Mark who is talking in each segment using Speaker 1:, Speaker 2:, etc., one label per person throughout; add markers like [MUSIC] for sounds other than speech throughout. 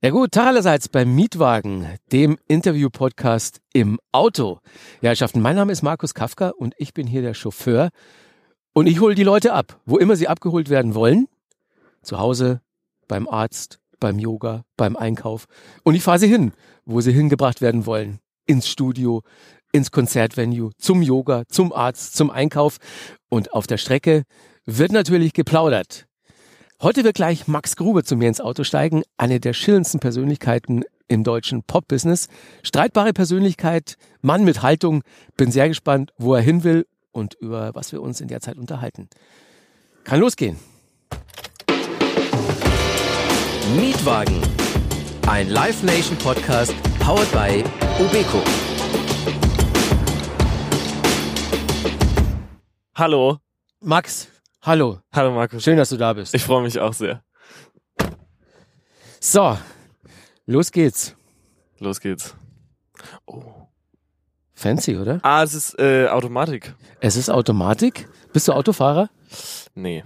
Speaker 1: Ja gut, Tag allerseits beim Mietwagen, dem Interview-Podcast im Auto. Ja, Herrschaften, mein Name ist Markus Kafka und ich bin hier der Chauffeur und ich hole die Leute ab, wo immer sie abgeholt werden wollen. Zu Hause, beim Arzt, beim Yoga, beim Einkauf. Und ich fahre sie hin, wo sie hingebracht werden wollen. Ins Studio, ins Konzertvenue, zum Yoga, zum Arzt, zum Einkauf. Und auf der Strecke wird natürlich geplaudert. Heute wird gleich Max Grube zu mir ins Auto steigen, eine der schillendsten Persönlichkeiten im deutschen Pop-Business. Streitbare Persönlichkeit, Mann mit Haltung. Bin sehr gespannt, wo er hin will und über was wir uns in der Zeit unterhalten. Kann losgehen.
Speaker 2: Mietwagen. Ein Live Nation Podcast powered by Ubeco.
Speaker 3: Hallo.
Speaker 1: Max, hallo.
Speaker 3: Hallo Markus.
Speaker 1: Schön, dass du da bist.
Speaker 3: Ich freue mich auch sehr.
Speaker 1: So, los geht's.
Speaker 3: Los geht's. Oh.
Speaker 1: Fancy, oder?
Speaker 3: Ah, es ist äh, Automatik.
Speaker 1: Es ist Automatik. Bist du Autofahrer?
Speaker 3: Nee.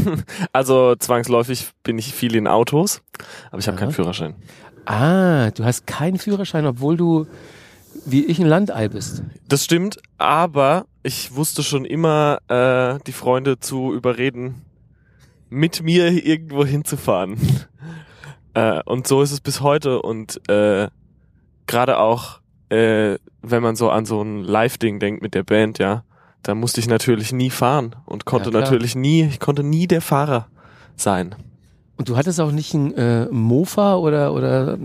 Speaker 3: [LAUGHS] also zwangsläufig bin ich viel in Autos, aber ich habe keinen Führerschein.
Speaker 1: Ah, du hast keinen Führerschein, obwohl du wie ich ein Landei bist.
Speaker 3: Das stimmt, aber ich wusste schon immer, äh, die Freunde zu überreden, mit mir irgendwo hinzufahren. [LAUGHS] äh, und so ist es bis heute und äh, gerade auch, äh, wenn man so an so ein Live-Ding denkt mit der Band, ja, da musste ich natürlich nie fahren und konnte
Speaker 1: Ja,
Speaker 3: natürlich nie, ich konnte nie der Fahrer sein.
Speaker 1: Und du hattest auch nicht ein äh, Mofa oder, oder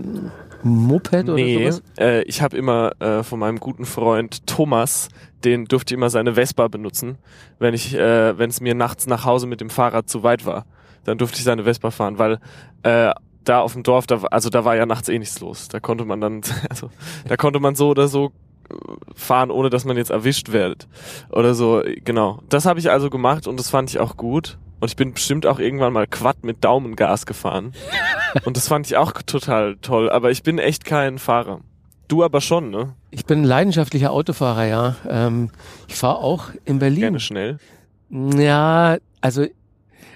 Speaker 1: Moped oder
Speaker 3: nee,
Speaker 1: sowas?
Speaker 3: äh, ich habe immer äh, von meinem guten Freund Thomas, den durfte ich immer seine Vespa benutzen, wenn ich, äh, wenn es mir nachts nach Hause mit dem Fahrrad zu weit war, dann durfte ich seine Vespa fahren, weil äh, da auf dem Dorf, da, also da war ja nachts eh nichts los. Da konnte man dann, [LAUGHS] also da konnte man so oder so äh, fahren, ohne dass man jetzt erwischt wird oder so. Genau, das habe ich also gemacht und das fand ich auch gut. Und ich bin bestimmt auch irgendwann mal Quad mit Daumengas gefahren. Und das fand ich auch total toll. Aber ich bin echt kein Fahrer. Du aber schon, ne?
Speaker 1: Ich bin ein leidenschaftlicher Autofahrer, ja. Ähm, ich fahre auch in Berlin.
Speaker 3: Gerne schnell.
Speaker 1: Ja, also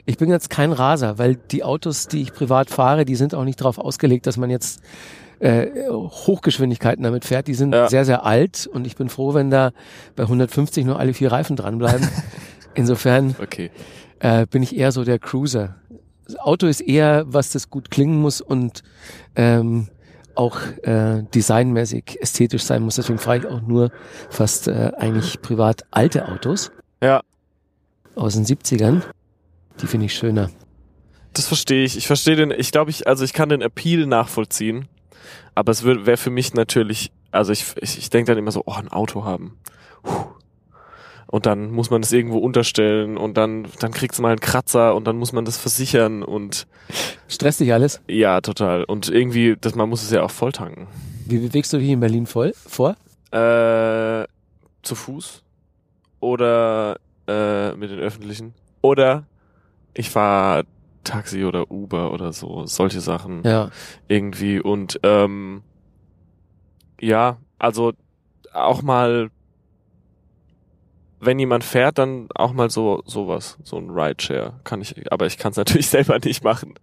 Speaker 1: ich bin jetzt kein Raser, weil die Autos, die ich privat fahre, die sind auch nicht darauf ausgelegt, dass man jetzt äh, Hochgeschwindigkeiten damit fährt. Die sind
Speaker 3: Ja.
Speaker 1: sehr, sehr alt und ich bin froh, wenn da bei 150 nur alle vier Reifen dranbleiben. [LAUGHS] Insofern
Speaker 3: Okay.
Speaker 1: Äh, bin ich eher so der Cruiser. Das Auto ist eher, was das gut klingen muss und ähm, auch äh, designmäßig ästhetisch sein muss. Deswegen fahre ich auch nur fast äh, eigentlich privat alte Autos
Speaker 3: Ja,
Speaker 1: aus den 70ern. Die finde ich schöner.
Speaker 3: das verstehe ich. Ich verstehe den, ich glaube, ich, also ich kann den Appeal nachvollziehen. Aber es wäre für mich natürlich, also ich, ich, ich denke dann immer so, oh, ein Auto haben. Puh. Und dann muss man das irgendwo unterstellen und dann, dann kriegt's mal einen Kratzer und dann muss man das versichern und
Speaker 1: Stresst dich alles?
Speaker 3: ja, total. Und irgendwie, das, man muss es ja auch voll tanken.
Speaker 1: Wie bewegst du dich in Berlin voll vor?
Speaker 3: Äh, zu Fuß oder äh, mit den öffentlichen oder ich fahre Taxi oder Uber oder so, solche Sachen
Speaker 1: Ja.
Speaker 3: irgendwie und ähm, ja, also auch mal wenn jemand fährt, dann auch mal so sowas, so ein Rideshare kann ich, aber ich kann es [LAUGHS] natürlich selber nicht machen.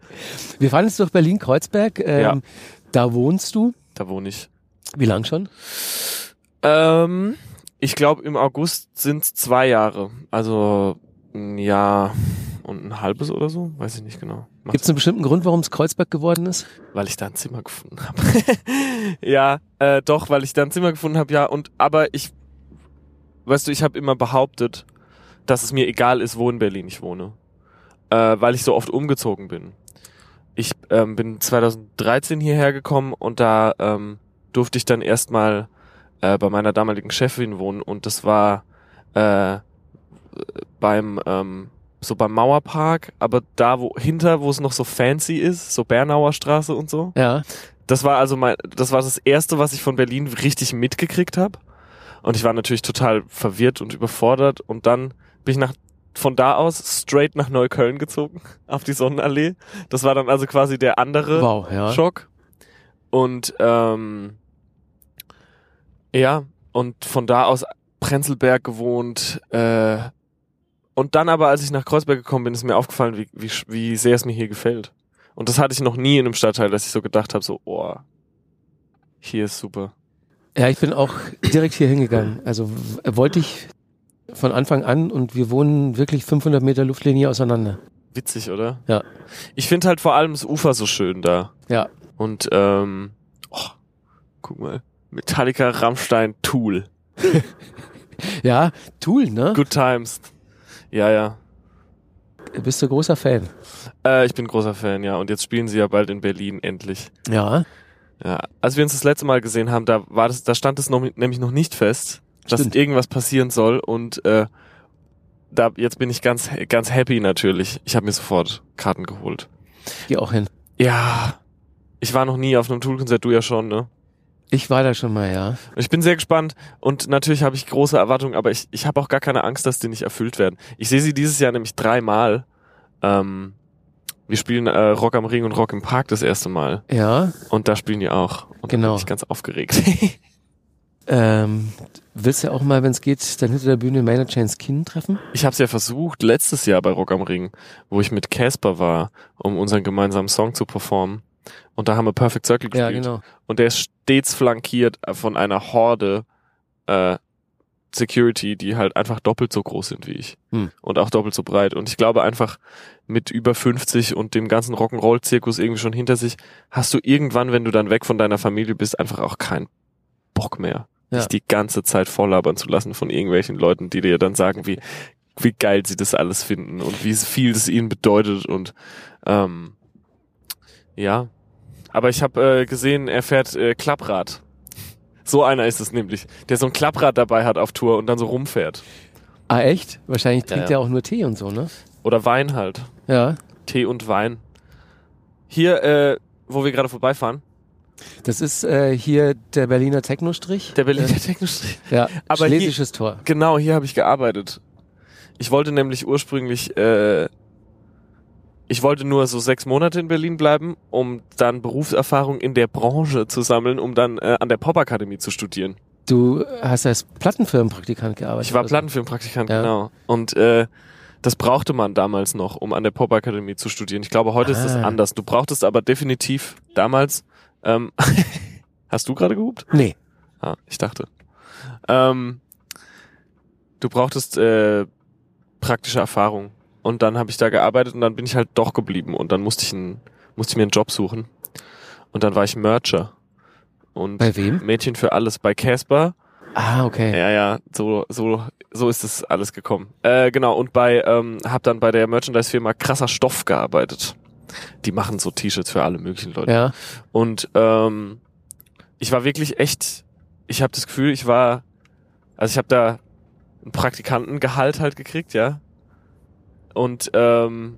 Speaker 1: Wir fahren jetzt durch Berlin-Kreuzberg. Ähm,
Speaker 3: Ja.
Speaker 1: Da wohnst du.
Speaker 3: Da wohne ich.
Speaker 1: Wie lang schon?
Speaker 3: Ähm, ich glaube, im August sind es zwei Jahre. Also ein Jahr und ein halbes oder so. Weiß ich nicht genau.
Speaker 1: Gibt es einen bestimmten Grund, warum es Kreuzberg geworden ist?
Speaker 3: weil ich da ein Zimmer gefunden habe. [LAUGHS] ja, äh, doch, weil ich da ein Zimmer gefunden habe, ja. Und aber ich, weißt du, ich habe immer behauptet, dass es mir egal ist, wo in Berlin ich wohne, äh, weil ich so oft umgezogen bin. Ich ähm, bin 2013 hierher gekommen und da ähm, durfte ich dann erstmal äh, bei meiner damaligen Chefin wohnen und das war äh, beim ähm, so beim Mauerpark, aber da wo hinter, wo es noch so fancy ist, so Bernauer Straße und so.
Speaker 1: Ja.
Speaker 3: Das war also mein, das war das erste, was ich von Berlin richtig mitgekriegt habe. Und ich war natürlich total verwirrt und überfordert. Und dann bin ich nach von da aus straight nach Neukölln gezogen, [LAUGHS] auf die Sonnenallee. Das war dann also quasi der andere
Speaker 1: Wow, ja.
Speaker 3: Schock. Und ähm, ja, und von da aus Prenzlberg gewohnt. Äh, und dann aber, als ich nach Kreuzberg gekommen bin, ist mir aufgefallen, wie, wie, wie sehr es mir hier gefällt. Und das hatte ich noch nie in einem Stadtteil, dass ich so gedacht habe, so, oh, hier ist super.
Speaker 1: Ja, ich bin auch direkt hier hingegangen. Also wollte ich von Anfang an und wir wohnen wirklich 500 Meter Luftlinie auseinander.
Speaker 3: Witzig, oder?
Speaker 1: Ja.
Speaker 3: Ich finde halt vor allem das Ufer so schön da.
Speaker 1: Ja,
Speaker 3: Und, ähm, oh, guck mal. Metallica, Rammstein, Tool. [LAUGHS]
Speaker 1: ja, Tool, ne?
Speaker 3: Good Times. Ja, ja.
Speaker 1: Bist du großer Fan?
Speaker 3: Äh, ich bin großer Fan, ja. Und jetzt spielen sie ja bald in Berlin, endlich.
Speaker 1: Ja,
Speaker 3: Ja. Als wir uns das letzte Mal gesehen haben, da war das, da stand es noch, nämlich noch nicht fest, dass
Speaker 1: Stimmt.
Speaker 3: irgendwas passieren soll. Und äh, da jetzt bin ich ganz, ganz happy natürlich. Ich habe mir sofort Karten geholt.
Speaker 1: geh auch hin.
Speaker 3: Ja. Ich war noch nie auf einem Tool-Konzert, du ja schon, ne?
Speaker 1: Ich war da schon mal, ja.
Speaker 3: Ich bin sehr gespannt und natürlich habe ich große Erwartungen, aber ich, ich habe auch gar keine Angst, dass die nicht erfüllt werden. Ich sehe sie dieses Jahr nämlich dreimal. Ähm, wir spielen äh, Rock am Ring und Rock im Park das erste Mal
Speaker 1: Ja,
Speaker 3: und da spielen die auch. Und da
Speaker 1: Genau.
Speaker 3: bin ich ganz aufgeregt. [LAUGHS]
Speaker 1: ähm, willst du auch mal, wenn es geht, dann hinter der Bühne Maynard Chains Kinn treffen?
Speaker 3: ich habe es ja versucht letztes Jahr bei Rock am Ring, wo ich mit Casper war, um unseren gemeinsamen Song zu performen. Und da haben wir Perfect Circle
Speaker 1: Ja,
Speaker 3: gespielt.
Speaker 1: genau.
Speaker 3: Und der ist stets flankiert von einer Horde äh, Security, die halt einfach doppelt so groß sind wie ich.
Speaker 1: Hm.
Speaker 3: Und auch doppelt so breit. Und ich glaube einfach, mit über 50 und dem ganzen Rock'n'Roll-Zirkus irgendwie schon hinter sich, hast du irgendwann, wenn du dann weg von deiner Familie bist, einfach auch keinen Bock mehr,
Speaker 1: Ja.
Speaker 3: dich die ganze Zeit volllabern zu lassen von irgendwelchen Leuten, die dir dann sagen, wie, wie geil sie das alles finden und wie viel das ihnen bedeutet und ähm, ja. Aber ich habe äh, gesehen, er fährt äh, Klapprad. So einer ist es nämlich, der so ein Klapprad dabei hat auf Tour und dann so rumfährt.
Speaker 1: Ah, echt? Wahrscheinlich
Speaker 3: Ja,
Speaker 1: trinkt
Speaker 3: ja.
Speaker 1: er auch nur Tee und so, ne?
Speaker 3: Oder Wein halt.
Speaker 1: Ja.
Speaker 3: Tee und Wein. Hier, äh, wo wir gerade vorbeifahren,
Speaker 1: Das ist äh, hier der Berliner Technostrich.
Speaker 3: der Berliner
Speaker 1: Äh,
Speaker 3: Technostrich. [LAUGHS]
Speaker 1: ja,
Speaker 3: Aber hier-
Speaker 1: Schlesisches Tor.
Speaker 3: Genau, hier habe ich gearbeitet. Ich wollte nämlich ursprünglich, äh, ich wollte nur so sechs Monate in Berlin bleiben, um dann Berufserfahrung in der Branche zu sammeln, um dann äh, an der Popakademie zu studieren.
Speaker 1: Du hast als Plattenfirmenpraktikant gearbeitet.
Speaker 3: Ich war
Speaker 1: oder so.
Speaker 3: Plattenfilmpraktikant,
Speaker 1: Ja.
Speaker 3: genau. Und äh, das brauchte man damals noch, um an der Popakademie zu studieren. Ich glaube, heute ist das
Speaker 1: Ah.
Speaker 3: anders. Du brauchtest aber definitiv damals. Ähm, [LAUGHS] hast du gerade gehupt?
Speaker 1: Nee.
Speaker 3: Ah, ich dachte. Ähm, du brauchtest äh, praktische Erfahrung. Und dann habe ich da gearbeitet und dann bin ich halt doch geblieben. Und dann musste ich, einen, musste ich mir einen Job suchen. Und dann war ich Mercher. Und
Speaker 1: Bei wem?
Speaker 3: Mädchen für alles bei Casper.
Speaker 1: Ah, okay.
Speaker 3: Ja, ja, so, so, so ist es alles gekommen. Äh, genau, und bei, ähm, hab dann bei der Merchandise-Firma krasser Stoff gearbeitet. Die machen so T-Shirts für alle möglichen Leute.
Speaker 1: Ja.
Speaker 3: Und ähm, ich war wirklich echt, ich habe das Gefühl, ich war, also ich habe da einen Praktikantengehalt halt gekriegt, ja. Und ähm,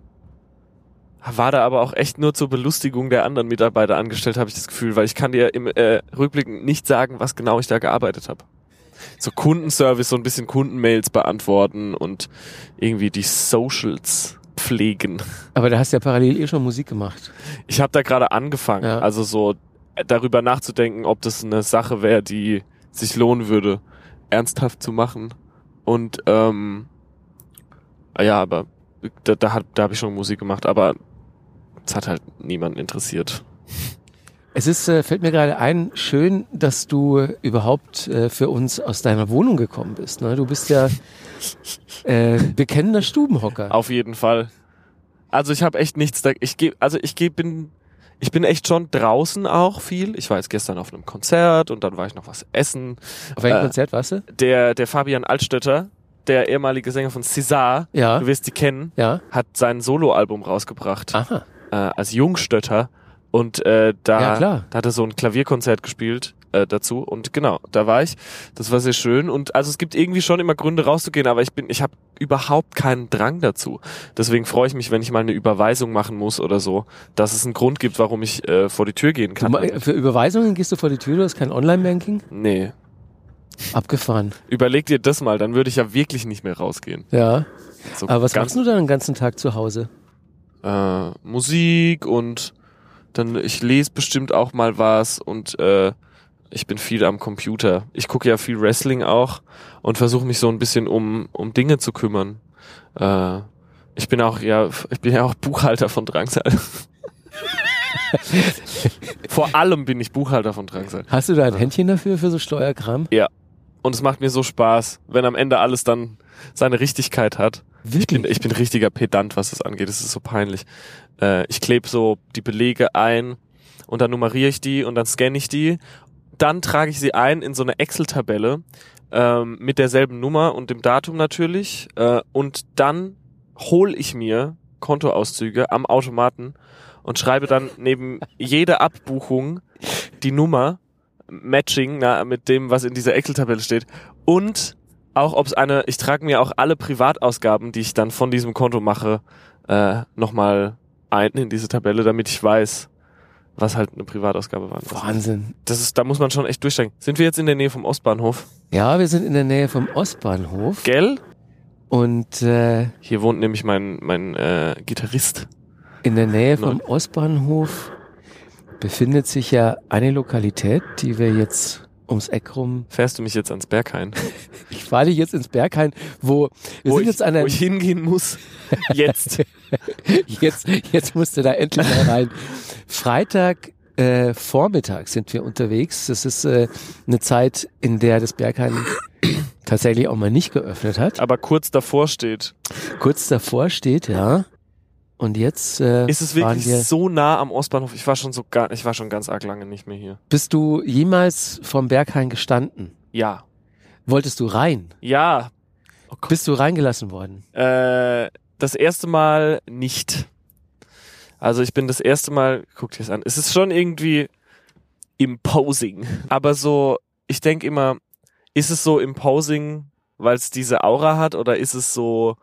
Speaker 3: war da aber auch echt nur zur Belustigung der anderen Mitarbeiter angestellt, habe ich das Gefühl, weil ich kann dir im äh, Rückblick nicht sagen, was genau ich da gearbeitet habe. So Kundenservice, so ein bisschen Kundenmails beantworten und irgendwie die Socials pflegen.
Speaker 1: Aber da hast du ja parallel eh schon Musik gemacht.
Speaker 3: Ich habe da gerade angefangen,
Speaker 1: Ja.
Speaker 3: also so äh, darüber nachzudenken, ob das eine Sache wäre, die sich lohnen würde, ernsthaft zu machen. Und ähm, ja, aber da, da, hat- da habe ich schon Musik gemacht, aber es hat halt niemanden interessiert.
Speaker 1: Es ist, äh, fällt mir gerade ein, schön, dass du überhaupt äh, für uns aus deiner Wohnung gekommen bist. Ne? Du bist ja äh, bekennender Stubenhocker.
Speaker 3: Auf jeden Fall. Also ich habe echt nichts da. Ich geh, also ich geh, bin, ich bin echt schon draußen auch viel. Ich war jetzt gestern auf einem Konzert und dann war ich noch was essen.
Speaker 1: Auf welchem
Speaker 3: äh,
Speaker 1: Konzert warst du?
Speaker 3: Der, der Fabian Altstötter, der ehemalige Sänger von César,
Speaker 1: Ja.
Speaker 3: du wirst die kennen,
Speaker 1: Ja.
Speaker 3: hat sein Soloalbum rausgebracht
Speaker 1: Aha.
Speaker 3: äh, als Jungstötter und äh, da,
Speaker 1: Ja,
Speaker 3: da hat er so ein Klavierkonzert gespielt äh, dazu und genau, da war ich. Das war sehr schön und also es gibt irgendwie schon immer Gründe rauszugehen, aber ich bin, ich habe überhaupt keinen Drang dazu. Deswegen freue ich mich, wenn ich mal eine Überweisung machen muss oder so, dass es einen Grund gibt, warum ich äh, vor die Tür gehen
Speaker 1: Du,
Speaker 3: kann.
Speaker 1: ma- für Überweisungen gehst du vor die Tür, du hast kein Online-Banking?
Speaker 3: Nee,
Speaker 1: Abgefahren.
Speaker 3: überleg dir das mal, dann würde ich ja wirklich nicht mehr rausgehen.
Speaker 1: Ja.
Speaker 3: So
Speaker 1: Aber was machst du dann den ganzen Tag zu Hause?
Speaker 3: äh, Musik und dann ich lese bestimmt auch mal was und äh, ich bin viel am Computer. Ich gucke ja viel Wrestling auch und versuche mich so ein bisschen um um Dinge zu kümmern. Äh, ich bin auch ja ich bin ja auch Buchhalter von Drangsal. [LAUGHS] Vor allem bin ich Buchhalter von Drangsal.
Speaker 1: Hast du da ein Händchen dafür, für so Steuerkram?
Speaker 3: Und es macht mir so Spaß, wenn am Ende alles dann seine Richtigkeit hat. Ich bin, ich bin richtiger Pedant, was das angeht. Es ist so peinlich. Äh, ich klebe so die Belege ein und dann nummeriere ich die und dann scanne ich die. Dann trage ich sie ein in so eine Excel-Tabelle ähm, mit derselben Nummer und dem Datum natürlich. Äh, und dann hole ich mir Kontoauszüge am Automaten und schreibe dann neben jede Abbuchung die Nummer Matching na, mit dem, was in dieser Excel-Tabelle steht. Und auch, ob es eine, ich trage mir auch alle Privatausgaben, die ich dann von diesem Konto mache, äh, nochmal ein in diese Tabelle, damit ich weiß, was halt eine Privatausgabe war.
Speaker 1: Wahnsinn.
Speaker 3: Das ist, da muss man schon echt durchsteigen. Sind wir jetzt in der Nähe vom Ostbahnhof?
Speaker 1: Ja, wir sind in der Nähe vom Ostbahnhof.
Speaker 3: Gell?
Speaker 1: Und äh,
Speaker 3: Hier wohnt nämlich mein, mein äh, Gitarrist.
Speaker 1: in der Nähe vom Ostbahnhof befindet sich ja eine Lokalität, die wir jetzt ums Eck rum.
Speaker 3: Fährst du mich jetzt ans Berghain? [LAUGHS]
Speaker 1: Ich fahre dich jetzt ins Berghain, wo wir
Speaker 3: wo,
Speaker 1: sind
Speaker 3: ich,
Speaker 1: jetzt an der
Speaker 3: wo ich hingehen muss. [LAUGHS] Jetzt.
Speaker 1: jetzt, jetzt musst du da endlich mal rein. Freitag äh, Vormittag sind wir unterwegs. Das ist äh, eine Zeit, in der das Berghain tatsächlich auch mal nicht geöffnet hat.
Speaker 3: Aber kurz davor steht.
Speaker 1: Kurz davor steht, ja. Und jetzt äh,
Speaker 3: Ist es wirklich
Speaker 1: wir.
Speaker 3: so nah am Ostbahnhof? Ich war schon so gar, ich war schon ganz arg lange nicht mehr hier.
Speaker 1: Bist du jemals vom Berghain gestanden?
Speaker 3: Ja.
Speaker 1: Wolltest du rein?
Speaker 3: Ja. Oh.
Speaker 1: Bist du reingelassen worden?
Speaker 3: Äh, das erste Mal nicht. Also ich bin das erste Mal, guck dir das an. Es ist schon irgendwie imposing. Aber so, ich denke immer, ist es so imposing, weil es diese Aura hat oder ist es so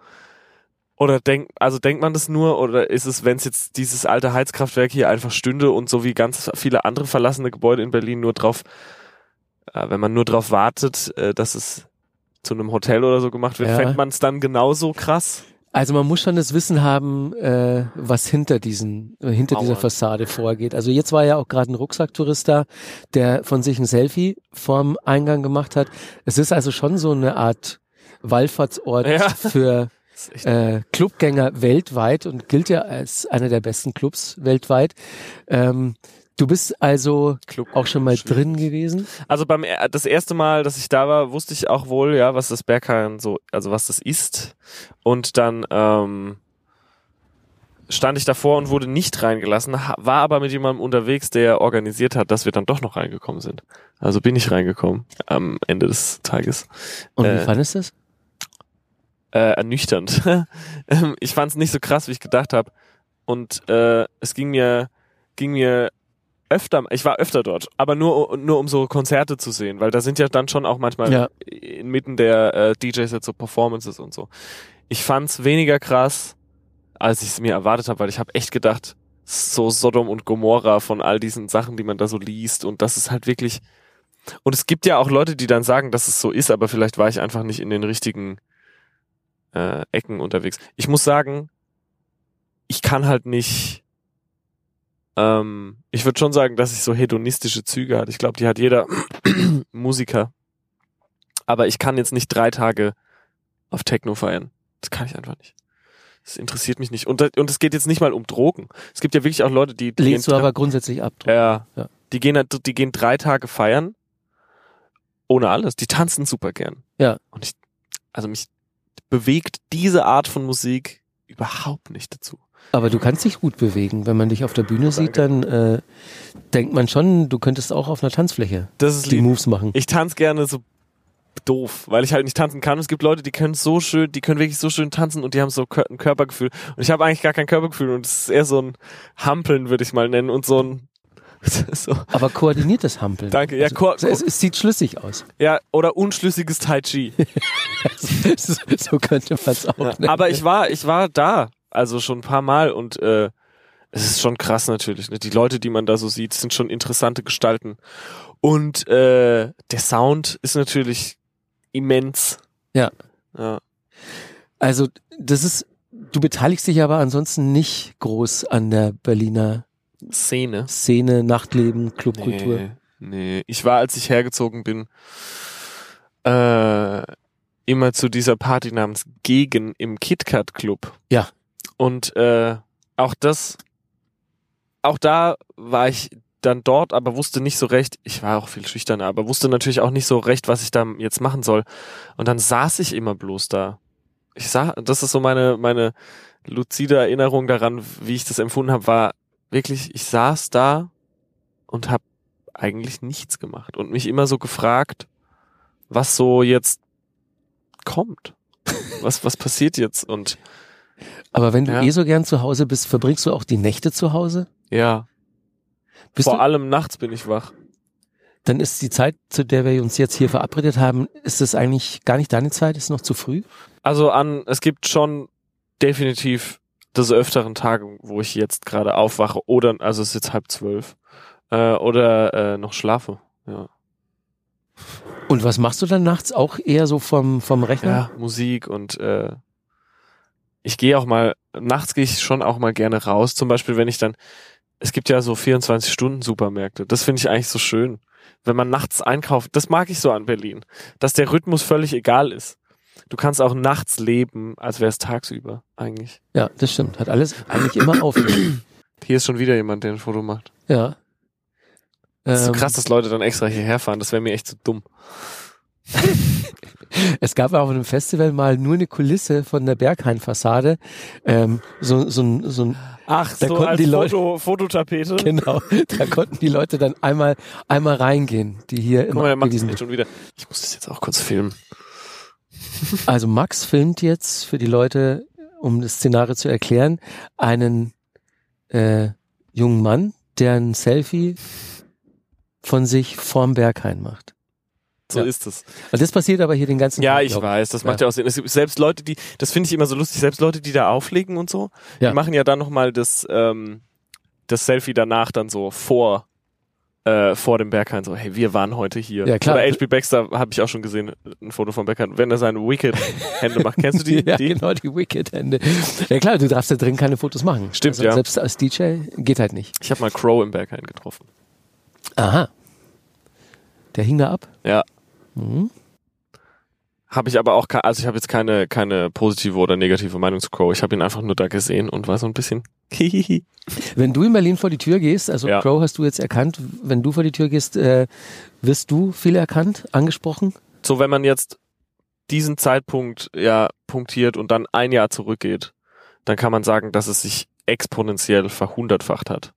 Speaker 3: oder denk, also denkt man das nur oder ist es, wenn es jetzt dieses alte Heizkraftwerk hier einfach stünde und so wie ganz viele andere verlassene Gebäude in Berlin nur drauf, äh, wenn man nur drauf wartet, äh, dass es zu einem Hotel oder so gemacht wird,
Speaker 1: Ja.
Speaker 3: fände man es dann genauso krass?
Speaker 1: Also man muss schon das Wissen haben, äh, was hinter diesen, äh, hinter dieser
Speaker 3: Mauern.
Speaker 1: Fassade vorgeht. Also jetzt war ja auch gerade ein Rucksacktourist da, der von sich ein Selfie vorm Eingang gemacht hat. Es ist also schon so eine Art Wallfahrtsort
Speaker 3: Ja.
Speaker 1: für äh, Clubgänger weltweit und gilt ja als einer der besten Clubs weltweit. Ähm, du bist also
Speaker 3: Club.
Speaker 1: auch schon mal drin gewesen?
Speaker 3: Also beim er- das erste Mal, dass ich da war, wusste ich auch wohl, ja, was das Berghain so, also was das ist. Und dann ähm, stand ich davor und wurde nicht reingelassen, war aber mit jemandem unterwegs, der organisiert hat, dass wir dann doch noch reingekommen sind. Also bin ich reingekommen am Ende des Tages.
Speaker 1: Und wie
Speaker 3: Äh,
Speaker 1: fandest du das?
Speaker 3: Äh, ernüchternd. [LAUGHS] Ähm, ich fand es nicht so krass, wie ich gedacht habe. Und äh, es ging mir, ging mir öfter, ich war öfter dort, aber nur, nur um so Konzerte zu sehen, weil da sind ja dann schon auch manchmal
Speaker 1: Ja.
Speaker 3: inmitten der äh, DJs jetzt so Performances und so. Ich fand's weniger krass, als ich es mir erwartet habe, weil ich habe echt gedacht, so Sodom und Gomorra von all diesen Sachen, die man da so liest und das ist halt wirklich und es gibt ja auch Leute, die dann sagen, dass es so ist, aber vielleicht war ich einfach nicht in den richtigen äh, Ecken unterwegs. Ich muss sagen, ich kann halt nicht ähm, ich würde schon sagen, dass ich so hedonistische Züge hat. Ich glaube, die hat jeder [CLEARS THROAT] Musiker. Aber ich kann jetzt nicht drei Tage auf Techno feiern. Das kann ich einfach nicht. Das interessiert mich nicht. Und, und es geht jetzt nicht mal um Drogen. Es gibt ja wirklich auch Leute, die, die
Speaker 1: Lehnst du aber grundsätzlich ab? drum?
Speaker 3: ja,
Speaker 1: Ja.
Speaker 3: die gehen halt- die gehen drei Tage feiern ohne alles. Die tanzen super gern.
Speaker 1: Ja.
Speaker 3: Und ich, also mich bewegt diese Art von Musik überhaupt nicht dazu.
Speaker 1: Aber du kannst dich gut bewegen. Wenn man dich auf der Bühne sieht, dann äh, denkt man schon, du könntest auch auf einer Tanzfläche
Speaker 3: Das ist
Speaker 1: die
Speaker 3: lieb.
Speaker 1: Moves machen.
Speaker 3: Ich tanze gerne so doof, weil ich halt nicht tanzen kann. Es gibt Leute, die können so schön, die können wirklich so schön tanzen und die haben so ein Körpergefühl. Und ich habe eigentlich gar kein Körpergefühl und es ist eher so ein Hampeln, würde ich mal nennen, und so ein [LAUGHS] so,
Speaker 1: Aber koordiniertes Hampeln.
Speaker 3: Danke. Ja, ko-
Speaker 1: Also, es, es sieht schlüssig aus.
Speaker 3: ja, oder unschlüssiges Tai Chi. [LAUGHS]
Speaker 1: so, so könnte man es auch
Speaker 3: Ja,
Speaker 1: nennen.
Speaker 3: aber ich war, ich war da, also schon ein paar Mal und äh, es ist schon krass natürlich. Ne? Die Leute, die man da so sieht, sind schon interessante Gestalten. Und äh, der Sound ist natürlich immens.
Speaker 1: Ja.
Speaker 3: Ja.
Speaker 1: Also, das ist, du beteiligst dich aber ansonsten nicht groß an der Berliner
Speaker 3: Szene.
Speaker 1: Szene, Nachtleben, Clubkultur.
Speaker 3: Nee, nee. Ich war, als ich hergezogen bin, äh, immer zu dieser Party namens Gegen im KitKat Club.
Speaker 1: Ja.
Speaker 3: Und äh, auch das, auch da war ich dann dort, aber wusste nicht so recht, ich war auch viel schüchterner, aber wusste natürlich auch nicht so recht, was ich da jetzt machen soll. Und dann saß ich immer bloß da. Ich sah, das ist so meine, meine luzide Erinnerung daran, wie ich das empfunden habe, war wirklich, ich saß da und habe eigentlich nichts gemacht und mich immer so gefragt, was so jetzt kommt. [LAUGHS] Was, was passiert jetzt? Und
Speaker 1: Aber wenn du
Speaker 3: Ja.
Speaker 1: eh so gern zu Hause bist, verbringst du auch die Nächte zu Hause?
Speaker 3: ja,
Speaker 1: Bist
Speaker 3: vor
Speaker 1: du,
Speaker 3: allem nachts bin ich wach.
Speaker 1: dann ist die Zeit, zu der wir uns jetzt hier verabredet haben, ist es eigentlich gar nicht deine Zeit? Ist es noch zu früh?
Speaker 3: Also an, es gibt schon definitiv des öfteren Tagen, wo ich jetzt gerade aufwache oder, also es ist jetzt halb zwölf, äh, oder äh, noch schlafe. Ja.
Speaker 1: Und was machst du dann nachts? Auch eher so vom, vom Rechner?
Speaker 3: ja, Musik und äh, ich gehe auch mal, nachts gehe ich schon auch mal gerne raus. Zum Beispiel, wenn ich dann, es gibt ja so 24-Stunden-Supermärkte. Das finde ich eigentlich so schön. Wenn man nachts einkauft, das mag ich so an Berlin, dass der Rhythmus völlig egal ist. Du kannst auch nachts leben, als wäre es tagsüber eigentlich.
Speaker 1: Ja, das stimmt. Hat alles eigentlich immer auf.
Speaker 3: Hier ist schon wieder jemand, der ein Foto macht.
Speaker 1: ja.
Speaker 3: Das ist so
Speaker 1: Ähm,
Speaker 3: krass, dass Leute dann extra hierher fahren. Das wäre mir echt zu dumm. [LAUGHS]
Speaker 1: Es gab auf einem Festival mal nur eine Kulisse von der Berghain-Fassade. Ähm, so, so, ein- so ein,
Speaker 3: Ach,
Speaker 1: Da konnten die Leute-
Speaker 3: Foto, Fototapete.
Speaker 1: genau, da konnten die Leute dann einmal, einmal reingehen, die hier
Speaker 3: Guck
Speaker 1: immer
Speaker 3: mal, der macht schon wieder. Ich muss das jetzt auch kurz filmen.
Speaker 1: Also Max filmt jetzt für die Leute, um das Szenario zu erklären, einen äh, jungen Mann, der ein Selfie von sich vorm Berghain macht.
Speaker 3: So
Speaker 1: Ja.
Speaker 3: ist es.
Speaker 1: Und das passiert aber hier den ganzen
Speaker 3: Ja,
Speaker 1: Tag,
Speaker 3: ich weiß, das macht
Speaker 1: Ja.
Speaker 3: ja auch Sinn. Es gibt selbst Leute, die, das finde ich immer so lustig, selbst Leute, die da auflegen und so,
Speaker 1: Ja.
Speaker 3: die machen ja dann nochmal das, ähm, das Selfie danach dann so vor, äh, vor dem Berghain, so, hey, wir waren heute hier.
Speaker 1: Ja, klar.
Speaker 3: Oder HP Baxter habe ich auch schon gesehen, ein Foto vom Berghain, wenn er seine Wicked-Hände macht. Kennst du die? [LAUGHS]
Speaker 1: ja,
Speaker 3: die?
Speaker 1: genau, die Wicked-Hände. Ja klar, du darfst da drin keine Fotos machen.
Speaker 3: Stimmt,
Speaker 1: also
Speaker 3: ja.
Speaker 1: Selbst als DJ geht halt nicht.
Speaker 3: Ich habe mal Crow im Berghain getroffen.
Speaker 1: Aha. Der hing da ab?
Speaker 3: Ja.
Speaker 1: Mhm.
Speaker 3: Habe ich aber auch, also ich habe jetzt keine, keine positive oder negative Meinung zu Crow. Ich habe ihn einfach nur da gesehen und war so ein bisschen. [LAUGHS]
Speaker 1: Wenn du in Berlin vor die Tür gehst, also
Speaker 3: Ja.
Speaker 1: Crow hast du jetzt erkannt, wenn du vor die Tür gehst, äh, wirst du viel erkannt, angesprochen?
Speaker 3: so wenn man jetzt diesen Zeitpunkt ja punktiert und dann ein Jahr zurückgeht, dann kann man sagen, dass es sich exponentiell verhundertfacht hat.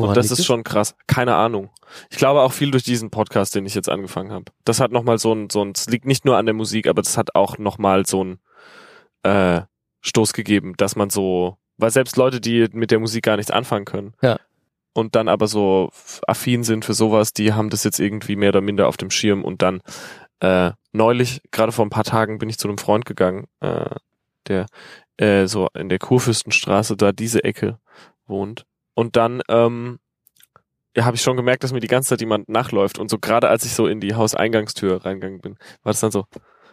Speaker 1: Woran
Speaker 3: und das ist
Speaker 1: es?
Speaker 3: schon krass. Keine Ahnung. Ich glaube auch viel durch diesen Podcast, den ich jetzt angefangen habe. Das hat nochmal so ein, so ein, es liegt nicht nur an der Musik, aber das hat auch nochmal so ein äh, Stoß gegeben, dass man so, weil selbst Leute, die mit der Musik gar nichts anfangen können,
Speaker 1: Ja.
Speaker 3: und dann aber so affin sind für sowas, die haben das jetzt irgendwie mehr oder minder auf dem Schirm und dann äh, neulich, gerade vor ein paar Tagen, bin ich zu einem Freund gegangen, äh, der äh, so in der Kurfürstenstraße da diese Ecke wohnt. Und dann ähm, ja, habe ich schon gemerkt, dass mir die ganze Zeit jemand nachläuft. Und so gerade als ich so in die Hauseingangstür reingegangen bin, war das dann so,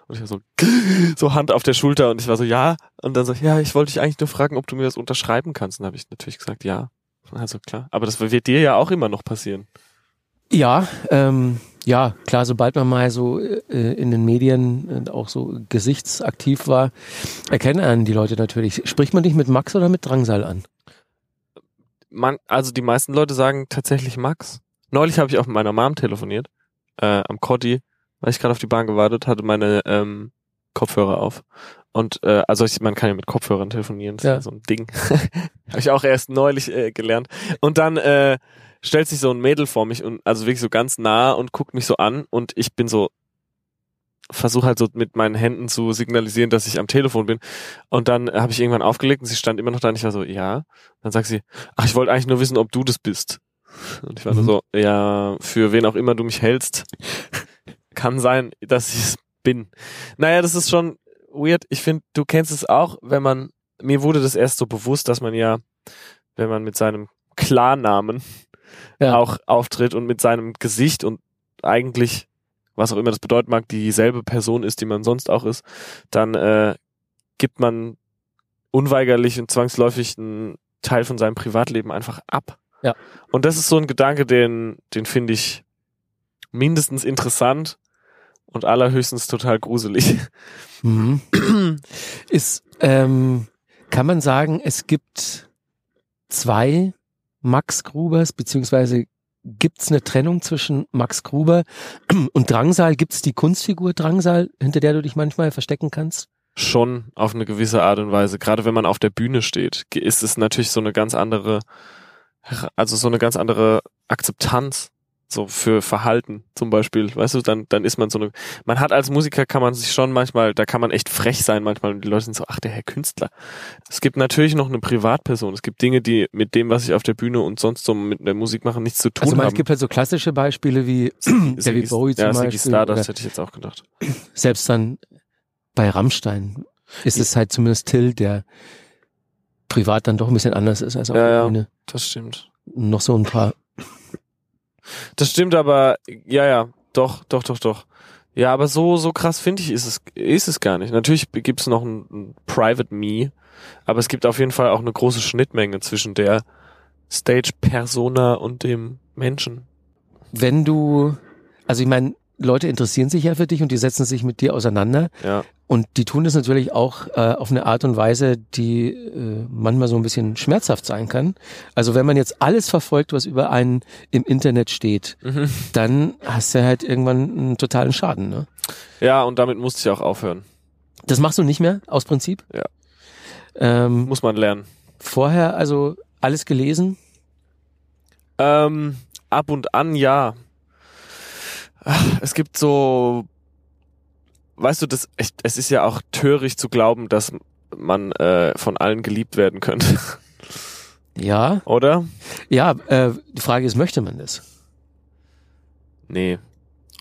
Speaker 3: und ich war so, [LAUGHS] so Hand auf der Schulter und ich war so, ja. Und dann so, ja, ich wollte dich eigentlich nur fragen, ob du mir das unterschreiben kannst. Und dann habe ich natürlich gesagt, ja. Also klar. Aber das wird dir ja auch immer noch passieren.
Speaker 1: Ja, ähm, ja, klar, sobald man mal so äh, in den Medien äh, auch so gesichtsaktiv war, erkennen einen die Leute natürlich. Spricht man dich mit Max oder mit Drangsal an?
Speaker 3: Man, also die meisten Leute sagen tatsächlich Max. Neulich habe ich auch mit meiner Mom telefoniert, äh, am Cotti, weil ich gerade auf die Bahn gewartet hatte, meine ähm, Kopfhörer auf. Und äh, also ich, man kann ja mit Kopfhörern telefonieren, das
Speaker 1: Ja.
Speaker 3: ist ja so ein Ding. [LAUGHS] habe ich auch erst neulich äh, gelernt. Und dann äh, stellt sich so ein Mädel vor mich und also wirklich so ganz nah und guckt mich so an und ich bin so versuche halt so mit meinen Händen zu signalisieren, dass ich am Telefon bin. Und dann habe ich irgendwann aufgelegt und sie stand immer noch da und ich war so, ja. Dann sagt sie, ach, ich wollte eigentlich nur wissen, ob du das bist. Und ich war
Speaker 1: Mhm.
Speaker 3: so, ja, für wen auch immer du mich hältst, kann sein, dass ich es bin. Naja, das ist schon weird. Ich finde, du kennst es auch, wenn man, mir wurde das erst so bewusst, dass man ja, wenn man mit seinem Klarnamen
Speaker 1: Ja.
Speaker 3: auch auftritt und mit seinem Gesicht und eigentlich, was auch immer das bedeuten mag, dieselbe Person ist, die man sonst auch ist, dann äh, gibt man unweigerlich und zwangsläufig einen Teil von seinem Privatleben einfach ab.
Speaker 1: Ja.
Speaker 3: Und das ist so ein Gedanke, den, den finde ich mindestens interessant und allerhöchstens total gruselig.
Speaker 1: Mhm. Ist, ähm, kann man sagen, es gibt zwei Max Grubers, beziehungsweise gibt's eine Trennung zwischen Max Gruber [CLEARS THROAT] und Drangsal? Gibt's die Kunstfigur Drangsal, hinter der du dich manchmal verstecken kannst?
Speaker 3: Schon auf eine gewisse Art und Weise. Gerade wenn man auf der Bühne steht, ist es natürlich so eine ganz andere, also so eine ganz andere Akzeptanz so für Verhalten zum Beispiel, weißt du, dann, dann ist man so eine, man hat als Musiker kann man sich schon manchmal, da kann man echt frech sein manchmal und die Leute sind so, ach, der Herr Künstler. Es gibt natürlich noch eine Privatperson, es gibt Dinge, die mit dem, was ich auf der Bühne und sonst so mit der Musik mache, nichts zu tun
Speaker 1: Also man,
Speaker 3: haben.
Speaker 1: es gibt halt so klassische Beispiele wie [CLEARS THROAT] David Bowie zum
Speaker 3: ja,
Speaker 1: Beispiel.
Speaker 3: Stardust
Speaker 1: oder
Speaker 3: hätte ich jetzt auch gedacht.
Speaker 1: selbst dann bei Rammstein ist es halt zumindest Till, der privat dann doch ein bisschen anders ist als auf
Speaker 3: Ja,
Speaker 1: der
Speaker 3: ja.
Speaker 1: Bühne.
Speaker 3: Das stimmt.
Speaker 1: Noch so ein paar.
Speaker 3: Das stimmt aber, ja, ja, doch, doch, doch, doch. Ja, aber so, so krass finde ich, ist es, ist es gar nicht. Natürlich gibt es noch ein, ein Private Me, aber es gibt auf jeden Fall auch eine große Schnittmenge zwischen der Stage-Persona und dem Menschen.
Speaker 1: Wenn du, also ich meine, Leute interessieren sich ja für dich und die setzen sich mit dir auseinander.
Speaker 3: Ja.
Speaker 1: Und die tun das natürlich auch äh, auf eine Art und Weise, die äh, manchmal so ein bisschen schmerzhaft sein kann. Also wenn man jetzt alles verfolgt, was über einen im Internet steht,
Speaker 3: Mhm.
Speaker 1: dann hast du halt irgendwann einen totalen Schaden. Ne?
Speaker 3: Ja, und damit musste ich auch aufhören.
Speaker 1: Das machst du nicht mehr aus Prinzip?
Speaker 3: Ja.
Speaker 1: Ähm,
Speaker 3: Muss man lernen.
Speaker 1: vorher also alles gelesen?
Speaker 3: Ähm, ab und an ja. Ach, Es gibt so, weißt du, das, echt, es ist ja auch töricht zu glauben, dass man äh, von allen geliebt werden könnte,
Speaker 1: Ja.
Speaker 3: oder?
Speaker 1: Ja, äh, die Frage ist, möchte man das?
Speaker 3: Nee.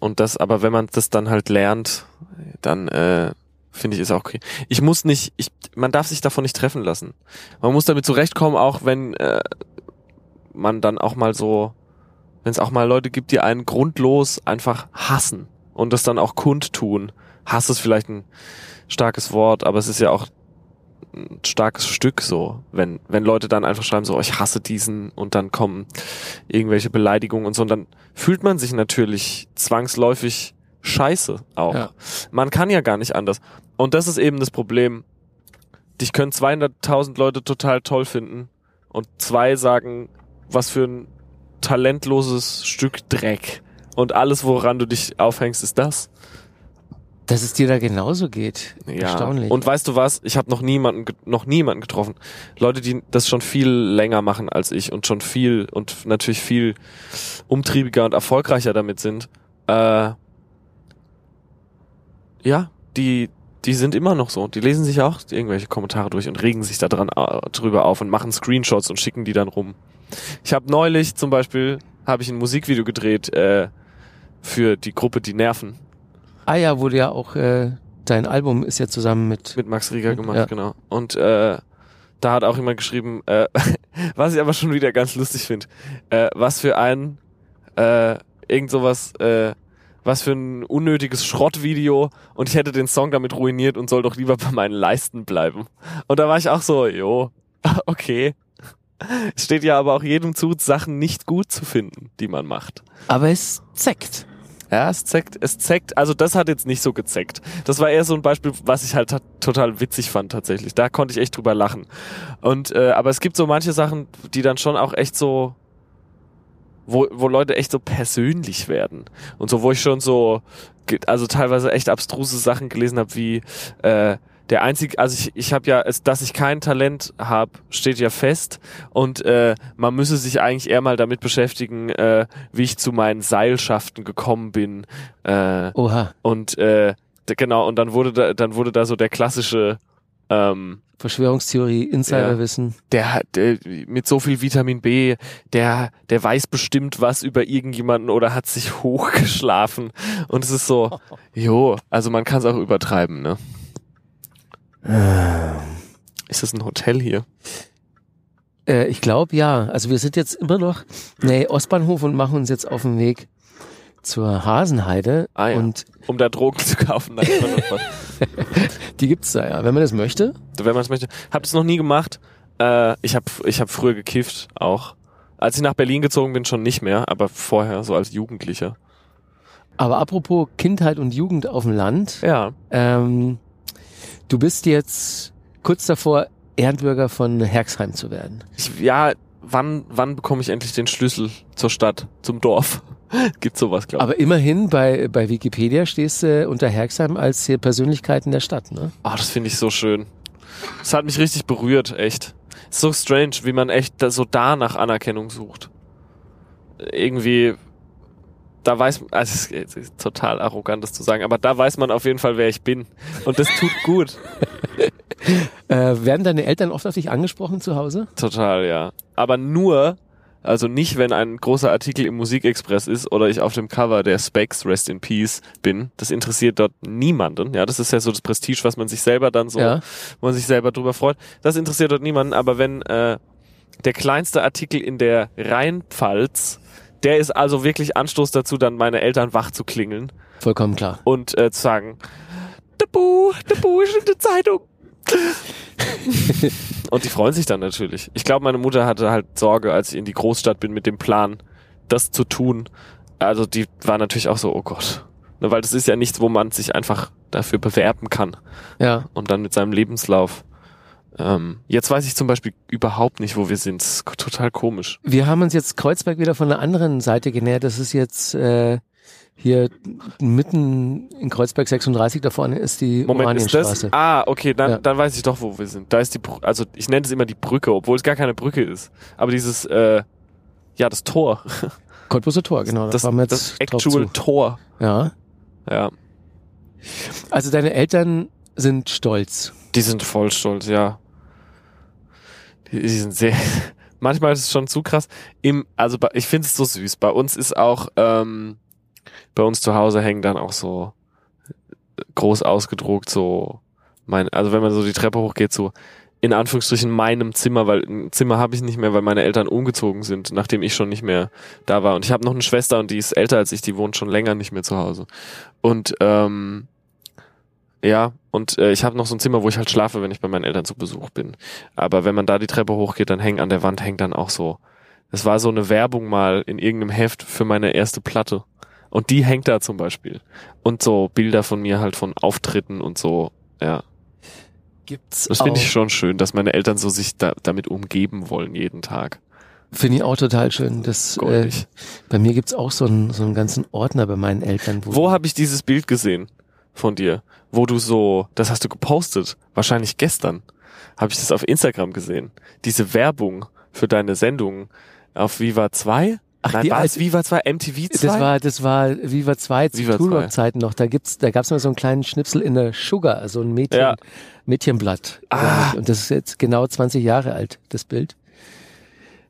Speaker 3: Und das, aber wenn man das dann halt lernt, dann äh, finde ich ist auch okay. Ich muss nicht, ich, man darf sich davon nicht treffen lassen. Man muss damit zurechtkommen, auch wenn äh, man dann auch mal so, wenn es auch mal Leute gibt, die einen grundlos einfach hassen und das dann auch kundtun. Hass ist vielleicht ein starkes Wort, aber es ist ja auch ein starkes Stück so, wenn, wenn Leute dann einfach schreiben so, ich hasse diesen und dann kommen irgendwelche Beleidigungen und so und dann fühlt man sich natürlich zwangsläufig scheiße auch.
Speaker 1: Ja.
Speaker 3: Man kann ja gar nicht anders. Und das ist eben das Problem. Dich können 200.000 Leute total toll finden und zwei sagen, was für ein talentloses Stück Dreck. Und alles, woran du dich aufhängst, ist das.
Speaker 1: Dass es dir da genauso geht.
Speaker 3: Ja.
Speaker 1: Erstaunlich.
Speaker 3: Und weißt du was? Ich habe noch niemanden, noch niemanden getroffen. Leute, die das schon viel länger machen als ich und schon viel und natürlich viel umtriebiger und erfolgreicher damit sind. Äh, ja, die, die sind immer noch so. Die lesen sich auch irgendwelche Kommentare durch und regen sich da dran äh, drüber auf und machen Screenshots und schicken die dann rum. Ich habe neulich zum Beispiel habe ich ein Musikvideo gedreht äh, für die Gruppe Die Nerven.
Speaker 1: ah ja, wurde ja auch, äh, dein Album ist ja zusammen mit,
Speaker 3: Mit Max Rieger gemacht,
Speaker 1: Ja.
Speaker 3: genau. Und äh, da hat auch jemand geschrieben, äh, [LAUGHS] was ich aber schon wieder ganz lustig finde, äh, was für ein äh, irgend sowas, äh, was für ein unnötiges Schrottvideo und ich hätte den Song damit ruiniert und soll doch lieber bei meinen Leisten bleiben. Und da war ich auch so, jo, [LAUGHS] okay. Es steht ja aber auch jedem zu, Sachen nicht gut zu finden, die man macht.
Speaker 1: aber es zeckt.
Speaker 3: Ja, es zeckt, es zeckt, also das hat jetzt nicht so gezeckt. Das war eher so ein Beispiel, was ich halt ta- total witzig fand tatsächlich. Da konnte ich echt drüber lachen. Und äh, aber es gibt so manche Sachen, die dann schon auch echt so wo, wo Leute echt so persönlich werden. Und so, wo ich schon so, also teilweise echt abstruse Sachen gelesen habe, wie äh, der einzige, also ich, ich habe ja, es, dass ich kein Talent habe, steht ja fest. Und äh, man müsse sich eigentlich eher mal damit beschäftigen, äh, wie ich zu meinen Seilschaften gekommen bin. Äh,
Speaker 1: Oha,
Speaker 3: und äh, genau, und dann wurde da, dann wurde da so der klassische ähm,
Speaker 1: Verschwörungstheorie, Insiderwissen.
Speaker 3: der hat der, mit so viel Vitamin B, der, der weiß bestimmt was über irgendjemanden oder hat sich [LAUGHS] hochgeschlafen. Und es ist so, [LAUGHS] jo, also man kann es auch übertreiben, ne? Ist das ein Hotel hier?
Speaker 1: Äh, ich glaube ja. Also wir sind jetzt immer noch, nee, Ostbahnhof und machen uns jetzt auf den Weg zur Hasenheide.
Speaker 3: Ah ja.
Speaker 1: Und
Speaker 3: Um da Drogen [LAUGHS] zu kaufen, nein, [LAUGHS]
Speaker 1: die gibt's da ja, wenn man das möchte.
Speaker 3: wenn man es möchte. Hab das noch nie gemacht. Äh, ich habe ich hab früher gekifft, auch. Als ich nach Berlin gezogen bin, schon nicht mehr, aber vorher, so als Jugendlicher.
Speaker 1: Aber apropos Kindheit und Jugend auf dem Land.
Speaker 3: Ja.
Speaker 1: Ähm, du bist jetzt kurz davor, Ehrenbürger von Herxheim zu werden.
Speaker 3: Ich, ja, wann, wann bekomme ich endlich den Schlüssel zur Stadt, zum Dorf? [LAUGHS] Gibt sowas, glaube ich.
Speaker 1: Aber immerhin bei, bei Wikipedia stehst du unter Herxheim als hier Persönlichkeiten der Stadt, ne?
Speaker 3: Ah, das finde ich so schön. Das hat mich richtig berührt, echt. So strange, wie man echt so da nach Anerkennung sucht. Irgendwie, da weiß man, also es ist, total arrogant, das zu sagen, aber da weiß man auf jeden Fall, wer ich bin. Und das tut gut. [LAUGHS]
Speaker 1: Äh, werden deine Eltern oft auf dich angesprochen zu Hause?
Speaker 3: Total, ja. Aber nur, also nicht, wenn ein großer Artikel im Musikexpress ist oder ich auf dem Cover der Specs Rest in Peace bin. Das interessiert dort niemanden. Ja, das ist ja so das Prestige, was man sich selber dann so,
Speaker 1: Ja.
Speaker 3: wo man sich selber drüber freut. Das interessiert dort niemanden. Aber wenn äh, der kleinste Artikel in der Rheinpfalz, der ist also wirklich Anstoß dazu, dann meine Eltern wach zu klingeln
Speaker 1: Vollkommen klar.
Speaker 3: und äh, zu sagen, der Bu, der Bu ist in der Zeitung. [LAUGHS] und die freuen sich dann natürlich. Ich glaube, meine Mutter hatte halt Sorge, als ich in die Großstadt bin mit dem Plan, das zu tun. Also die war natürlich auch so, oh Gott. Ne, weil das ist ja nichts, wo man sich einfach dafür bewerben kann
Speaker 1: Ja.
Speaker 3: und dann mit seinem Lebenslauf. Ähm, jetzt weiß ich zum Beispiel überhaupt nicht, wo wir sind. Das ist total komisch.
Speaker 1: Wir haben uns jetzt Kreuzberg wieder von der anderen Seite genähert. Das ist jetzt äh, hier mitten in Kreuzberg 36, da vorne ist die
Speaker 3: Moment, ist das?
Speaker 1: Oranienstraße.
Speaker 3: Ah, okay, dann,
Speaker 1: Ja.
Speaker 3: dann weiß ich doch, wo wir sind. Da ist die, Br- also ich nenne es immer die Brücke, obwohl es gar keine Brücke ist. Aber dieses, äh, ja, das Tor. [LAUGHS]
Speaker 1: Cottbuser Tor, genau.
Speaker 3: Das,
Speaker 1: da
Speaker 3: das
Speaker 1: drauf
Speaker 3: actual. Tor.
Speaker 1: Ja.
Speaker 3: Ja,
Speaker 1: Also deine Eltern sind stolz.
Speaker 3: die sind voll stolz, ja. Die, sind sehr, [LAUGHS] manchmal ist es schon zu krass. Im, also ich finde es so süß. Bei uns ist auch, ähm, bei uns zu Hause hängen dann auch so groß ausgedruckt so mein, also wenn man so die Treppe hochgeht, so in Anführungsstrichen meinem Zimmer, weil ein Zimmer habe ich nicht mehr, weil meine Eltern umgezogen sind, nachdem ich schon nicht mehr da war. Und ich habe noch eine Schwester und die ist älter als ich, die wohnt schon länger nicht mehr zu Hause. Und ähm, ja, und äh, ich habe noch so ein Zimmer, wo ich halt schlafe, wenn ich bei meinen Eltern zu Besuch bin. Aber wenn man da die Treppe hochgeht, dann hängt an der Wand hängt dann auch so. Es war so eine Werbung mal in irgendeinem Heft für meine erste Platte. Und die hängt da zum Beispiel. Und so Bilder von mir halt von Auftritten und so. Ja,
Speaker 1: Gibt's
Speaker 3: das finde ich schon schön, dass meine Eltern so sich da, damit umgeben wollen jeden Tag.
Speaker 1: Finde ich auch total schön. Das, äh, bei mir gibt's auch so einen, so einen ganzen Ordner bei meinen Eltern.
Speaker 3: Wo habe ich dieses Bild gesehen von dir? Wo du so, das hast du gepostet, wahrscheinlich gestern, habe ich das auf Instagram gesehen. Diese Werbung für deine Sendung auf Viva 2?
Speaker 1: Ach,
Speaker 3: Nein,
Speaker 1: die
Speaker 3: war es Viva 2, MTV 2?
Speaker 1: Das war, das war Viva 2 zu
Speaker 3: Viva
Speaker 1: Toolrock
Speaker 3: 2.
Speaker 1: Zeiten noch. Da gibt's, da gab's mal so einen kleinen Schnipsel in der Sugar, also ein Mädchen,
Speaker 3: Ja.
Speaker 1: Mädchenblatt.
Speaker 3: Ah.
Speaker 1: Und das ist jetzt genau 20 Jahre alt, das Bild.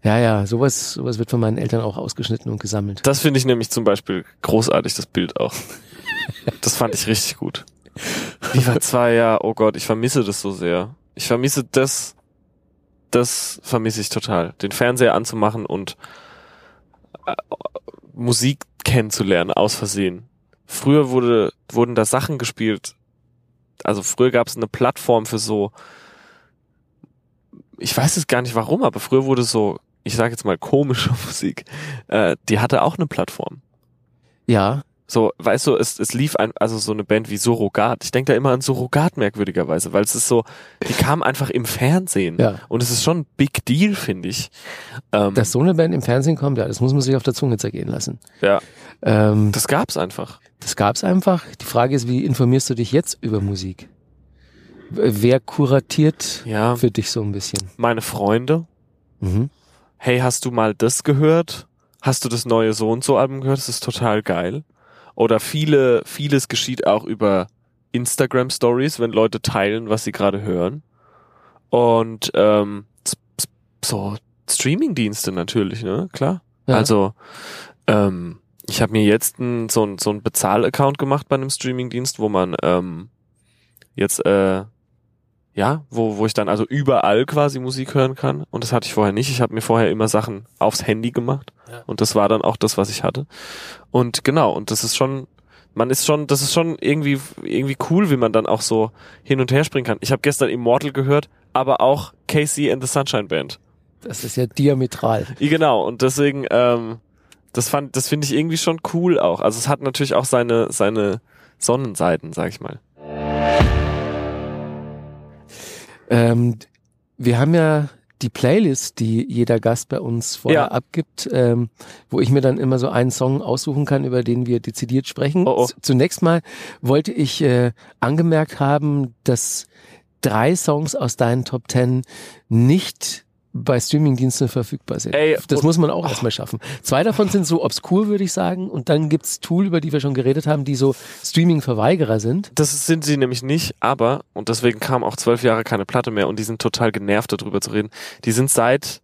Speaker 1: Ja, ja, sowas, sowas wird von meinen Eltern auch ausgeschnitten und gesammelt.
Speaker 3: das finde ich nämlich zum Beispiel großartig, das Bild auch. das fand ich richtig gut. Viva 2, ja, oh Gott, ich vermisse das so sehr. Ich vermisse das, das vermisse ich total. Den Fernseher anzumachen und äh, Musik kennenzulernen, aus Versehen. Früher wurde, wurden da Sachen gespielt. Also früher gab es eine Plattform für so, ich weiß es gar nicht warum, aber früher wurde so, ich sage jetzt mal komische [LAUGHS] Musik, äh, die hatte auch eine Plattform.
Speaker 1: Ja,
Speaker 3: So, weißt du, es, es lief ein, also so eine Band wie Surrogat. Ich denke da immer an Surrogat merkwürdigerweise, weil es ist so, die kam einfach im Fernsehen.
Speaker 1: ja.
Speaker 3: Und es ist schon ein Big Deal, finde ich. Ähm,
Speaker 1: Dass so eine Band im Fernsehen kommt, ja, das muss man sich auf der Zunge zergehen lassen.
Speaker 3: ja,
Speaker 1: Ähm,
Speaker 3: das gab's einfach.
Speaker 1: das gab's einfach. Die Frage ist, wie informierst du dich jetzt über Musik? Wer kuratiert
Speaker 3: Ja,
Speaker 1: für dich so ein bisschen?
Speaker 3: meine Freunde.
Speaker 1: Mhm.
Speaker 3: Hey, hast du mal das gehört? Hast du das neue so und so Album gehört? Das ist total geil. Oder viele, vieles geschieht auch über Instagram Stories, wenn Leute teilen, was sie gerade hören. Und ähm, so Streamingdienste natürlich, ne? Klar.
Speaker 1: Ja.
Speaker 3: Also, ähm, ich habe mir jetzt ein, so ein so ein Bezahl-Account gemacht bei einem Streamingdienst, wo man ähm, jetzt äh, ja, wo, wo ich dann also überall quasi Musik hören kann. Und das hatte ich vorher nicht. Ich habe mir vorher immer Sachen aufs Handy gemacht.
Speaker 1: Ja.
Speaker 3: Und das war dann auch das, was ich hatte. Und genau, und das ist schon, man ist schon, das ist schon irgendwie, irgendwie cool, wie man dann auch so hin und her springen kann. Ich habe gestern Immortal gehört, aber auch Casey and the Sunshine Band.
Speaker 1: Das ist ja diametral.
Speaker 3: Genau, und deswegen, ähm, das fand, das finde ich irgendwie schon cool auch. Also es hat natürlich auch seine, seine Sonnenseiten, sag ich mal.
Speaker 1: Ähm, wir haben ja die Playlist, die jeder Gast bei uns vorher
Speaker 3: Ja.
Speaker 1: abgibt, ähm, wo ich mir dann immer so einen Song aussuchen kann, über den wir dezidiert sprechen.
Speaker 3: Oh, oh.
Speaker 1: Zunächst mal wollte ich äh, angemerkt haben, dass drei Songs aus deinen Top Ten nicht bei Streamingdiensten verfügbar sind.
Speaker 3: Ey,
Speaker 1: das muss man auch erstmal schaffen. Zwei davon sind so obskur, würde ich sagen. Und dann gibt's Tool, über die wir schon geredet haben, die so Streaming-Verweigerer sind.
Speaker 3: Das sind sie nämlich nicht, aber, und deswegen kam auch zwölf Jahre keine Platte mehr und die sind total genervt darüber zu reden. Die sind seit,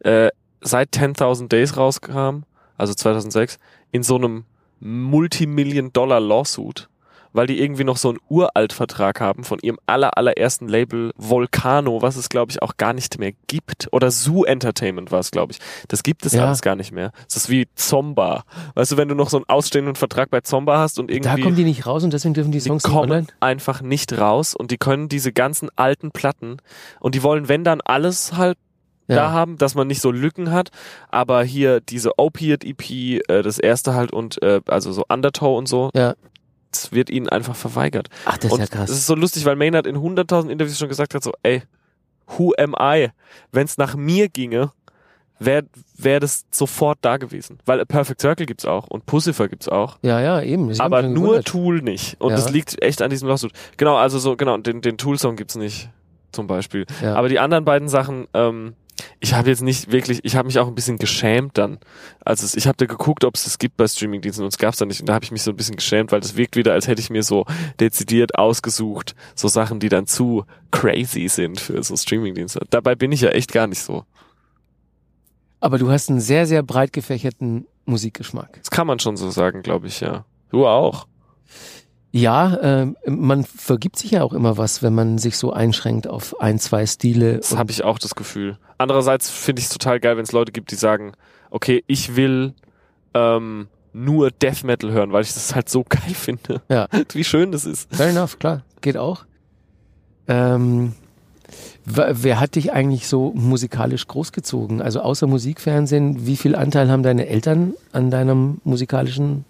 Speaker 3: äh, seit 10.000 Days rauskam, also 2006, in so einem Multimillion-Dollar-Lawsuit, weil die irgendwie noch so einen Uralt-Vertrag haben von ihrem aller, allerersten Label Volcano, was es, glaube ich, auch gar nicht mehr gibt. Oder Zoo Entertainment war es, glaube ich. Das gibt es
Speaker 1: Ja.
Speaker 3: alles gar nicht mehr. Das ist wie Zomba. Weißt du, wenn du noch so einen ausstehenden Vertrag bei Zomba hast und irgendwie...
Speaker 1: Da kommen die nicht raus und deswegen dürfen die
Speaker 3: Die
Speaker 1: Songs nicht
Speaker 3: kommen
Speaker 1: online.
Speaker 3: einfach nicht raus und die können diese ganzen alten Platten und die wollen, wenn dann alles halt da haben, dass man nicht so Lücken hat, aber hier diese Opiate EP, äh, das erste halt und äh, also so Undertow und so,
Speaker 1: Ja.
Speaker 3: Das wird ihnen einfach verweigert.
Speaker 1: Ach, das ist
Speaker 3: und
Speaker 1: ja krass.
Speaker 3: das ist so lustig, weil Maynard in 100.000 Interviews schon gesagt hat, so, ey, who am I? Wenn es nach mir ginge, wäre wär das sofort da gewesen. Weil A Perfect Circle gibt's auch und Pussifer gibt's auch.
Speaker 1: ja, ja, eben. Ich
Speaker 3: Aber nur
Speaker 1: gewundert.
Speaker 3: Tool nicht. Und
Speaker 1: Ja.
Speaker 3: das liegt echt an diesem Lawsuit. Genau, also so, genau, den, den Tool-Song gibt's nicht, zum Beispiel.
Speaker 1: Ja.
Speaker 3: Aber die anderen beiden Sachen, ähm, ich habe jetzt nicht wirklich, ich habe mich auch ein bisschen geschämt dann. Also es, ich habe da geguckt, ob es das gibt bei Streamingdiensten und es gab's da nicht. Und da habe ich mich so ein bisschen geschämt, weil das wirkt wieder, als hätte ich mir so dezidiert ausgesucht, so Sachen, die dann zu crazy sind für so Streamingdienste. Dabei bin ich ja echt gar nicht so.
Speaker 1: Aber du hast einen sehr, sehr breit gefächerten Musikgeschmack.
Speaker 3: Das kann man schon so sagen, glaube ich, ja. Du auch.
Speaker 1: Ja, ähm, man vergibt sich ja auch immer was, wenn man sich so einschränkt auf ein, zwei Stile.
Speaker 3: Das habe ich auch das Gefühl. Andererseits finde ich es total geil, wenn es Leute gibt, die sagen, okay, ich will ähm, nur Death Metal hören, weil ich das halt so [LAUGHS] geil finde.
Speaker 1: Ja. [LAUGHS]
Speaker 3: Wie schön das ist.
Speaker 1: Fair enough, klar, geht auch. Ähm, wer hat dich eigentlich so musikalisch großgezogen? Also außer Musikfernsehen, wie viel Anteil haben deine Eltern an deiner musikalischen